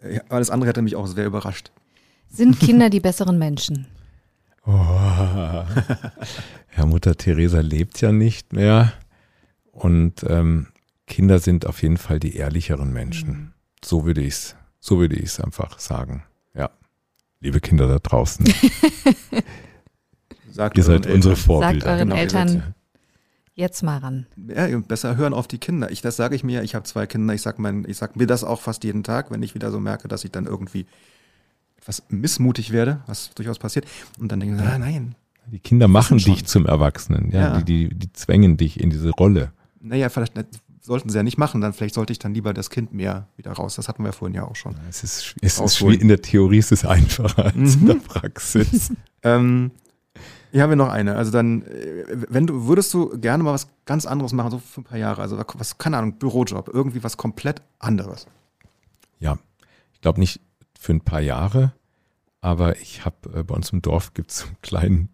Äh, Alles andere hätte mich auch sehr überrascht. Sind Kinder die besseren Menschen? Oh. ja, Mutter Teresa lebt ja nicht mehr. Und ähm, Kinder sind auf jeden Fall die ehrlicheren Menschen. Mhm. So würde ich es, so würde ich es einfach sagen. Ja. Liebe Kinder da draußen, Sagt ihr seid unsere Eltern. Vorbilder. Sagt euren Genau, Eltern jetzt mal ran. Ja, besser hören auf die Kinder. Ich, das sage ich mir. Ich habe zwei Kinder. Ich sag mein, ich sag mir das auch fast jeden Tag, wenn ich wieder so merke, dass ich dann irgendwie etwas missmutig werde, was durchaus passiert. Und dann denke ich, ah, nein. Die Kinder machen dich zum Erwachsenen. Ja, Ja. Die, die, die zwängen dich in diese Rolle. Naja, vielleicht äh, sollten sie ja nicht machen. Dann vielleicht sollte ich dann lieber das Kind mehr wieder raus. Das hatten wir vorhin ja auch schon. Es ist, es ist in der Theorie ist es einfacher als in Mhm. der Praxis. Ähm, hier haben wir noch eine. Also dann, äh, wenn du, würdest du gerne mal was ganz anderes machen, so für ein paar Jahre, also was, keine Ahnung, Bürojob, irgendwie was komplett anderes. Ja, ich glaube nicht für ein paar Jahre, aber ich habe äh, bei uns im Dorf gibt es so einen kleinen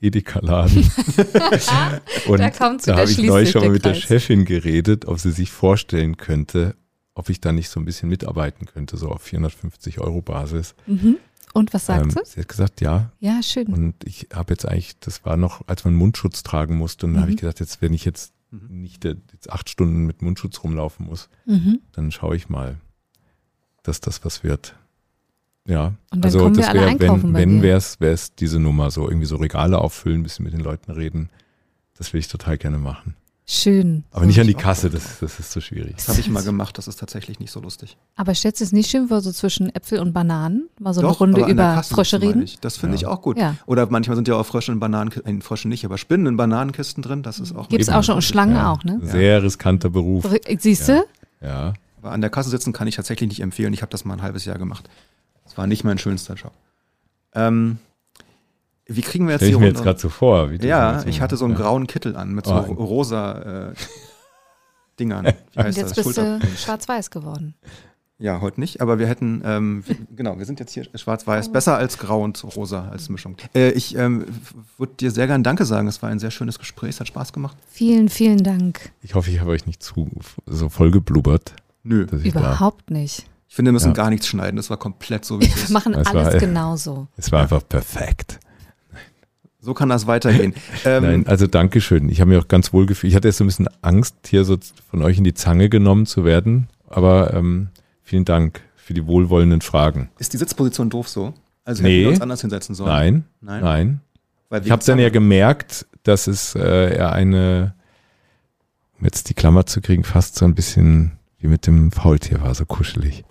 Edeka-Laden. Und Da kommt so, da habe ich neulich schon mal mit der. Chefin geredet, ob sie sich vorstellen könnte, ob ich da nicht so ein bisschen mitarbeiten könnte, so auf 450 Euro Basis. Mhm. Und was sagt Ähm, sie? sie hat gesagt, ja. Ja, schön. Und ich habe jetzt eigentlich, das war noch, als man Mundschutz tragen musste, und dann habe ich Mhm. gesagt, jetzt wenn ich jetzt Mhm. nicht äh, jetzt acht Stunden mit Mundschutz rumlaufen muss, Mhm. dann schaue ich mal, dass das was wird. Ja, Und dann also kommen wir das alle wäre, einkaufen wenn, wenn wär's, wär's diese Nummer so, irgendwie so Regale auffüllen, ein bisschen mit den Leuten reden. Das will ich total gerne machen. Schön. Aber nicht an die Kasse, das, das ist so schwierig. Das habe ich mal gemacht, das ist tatsächlich nicht so lustig. Aber schätzt es nicht schön, wo so zwischen Äpfel und Bananen mal so eine Doch, Runde an der über Kasse Frösche reden? Ich. Das finde Ja. ich auch gut. Ja. Oder manchmal sind ja auch Frösche in Bananenkisten, äh, Frösche nicht, aber Spinnen in Bananenkisten drin, das ist auch Gibt es auch schon und Schlangen Ja, auch, ne? Sehr riskanter Beruf. Siehst du? Ja. Aber an der Kasse sitzen kann ich tatsächlich nicht empfehlen. Ich habe das mal ein halbes Jahr gemacht. Das war nicht mein schönster Job. Ähm, wie kriegen wir jetzt Stell ich mir jetzt gerade so vor. Ja, so- ich hatte so einen ja. grauen Kittel an mit so Oh. rosa äh, Dingern. Wie Und heißt jetzt das? bist Schulter. du schwarz-weiß geworden. Ja, heute nicht, aber wir hätten, ähm, genau, wir sind jetzt hier schwarz-weiß, besser als grau und rosa als Mischung. Äh, ich ähm, würde dir sehr gern Danke sagen. Es war ein sehr schönes Gespräch, es hat Spaß gemacht. Vielen, vielen Dank. Ich hoffe, ich habe euch nicht zu so voll geblubbert. Nö, dass ich da- Überhaupt nicht. ich finde, wir müssen Ja. gar nichts schneiden. Das war komplett so, wie es Wir machen Das war- alles genauso. Es war einfach perfekt. So kann das weitergehen. Ähm, Nein, also Dankeschön. Ich habe mich auch ganz wohl gefühlt. Ich hatte jetzt so ein bisschen Angst, hier so von euch in die Zange genommen zu werden. Aber ähm, vielen Dank für die wohlwollenden Fragen. Ist die Sitzposition doof so? Also Nee. hätten wir uns anders hinsetzen sollen. Nein, Nein. nein. Ich habe dann ja gemerkt, dass es äh, eher eine, um jetzt die Klammer zu kriegen, fast so ein bisschen wie mit dem Faultier war, so kuschelig.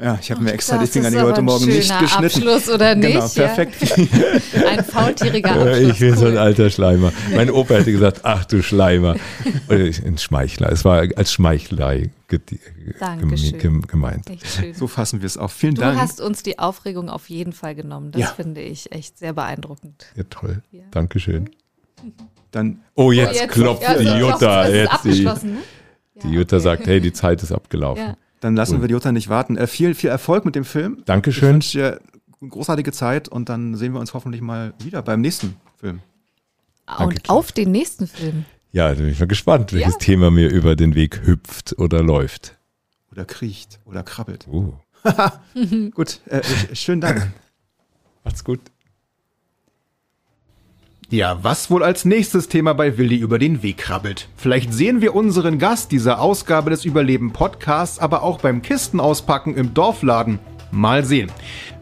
Ja, ich habe mir extra Das die Finger die heute Morgen nicht geschnitten. Abschluss, oder nicht? Genau, perfekt. Ja. Ein faultieriger Abschluss. Äh, ich bin so ein cool. alter Schleimer. Mein Opa hätte gesagt, ach du Schleimer. Ein Schmeichler. Es war als Dankeschön. gem gemeint. So fassen wir es auf. Vielen Du Dank. hast uns die Aufregung auf jeden Fall genommen. Das Ja. finde ich echt sehr beeindruckend. Ja, toll. Ja. Dankeschön. Dann Oh, jetzt, Oh, jetzt- klopft ja, die Jutta. Jetzt die, abgeschlossen, ne? die Ja, Jutta okay. sagt, hey, die Zeit ist abgelaufen. Dann lassen Cool. wir die Jutta nicht warten. Äh, viel, viel Erfolg mit dem Film. Ich Dankeschön. wünsche dir eine großartige Zeit und dann sehen wir uns hoffentlich mal wieder beim nächsten Film. Und auf den nächsten Film. Ja, da bin ich mal gespannt, welches Ja. Thema mir über den Weg hüpft oder läuft. Oder kriecht oder krabbelt. Uh, Gut, äh, schönen Dank. macht's gut. Ja, was wohl als nächstes Thema bei Willi über den Weg krabbelt? Vielleicht sehen wir unseren Gast dieser Ausgabe des Überleben Podcasts aber auch beim Kistenauspacken im Dorfladen. Mal sehen.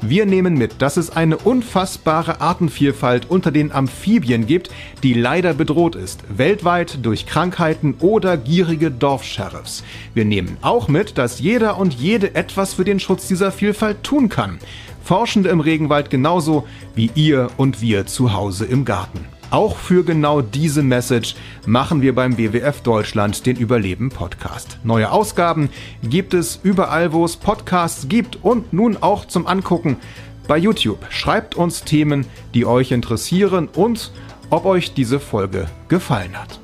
Wir nehmen mit, dass es eine unfassbare Artenvielfalt unter den Amphibien gibt, die leider bedroht ist, weltweit durch Krankheiten oder gierige Dorfsheriffs. Wir nehmen auch mit, dass jeder und jede etwas für den Schutz dieser Vielfalt tun kann. Forschende im Regenwald genauso wie ihr und wir zu Hause im Garten. Auch für genau diese Message machen wir beim WWF Deutschland den Überleben Podcast. Neue Ausgaben gibt es überall, wo es Podcasts gibt und nun auch zum Angucken bei YouTube. Schreibt uns Themen, die euch interessieren und ob euch diese Folge gefallen hat.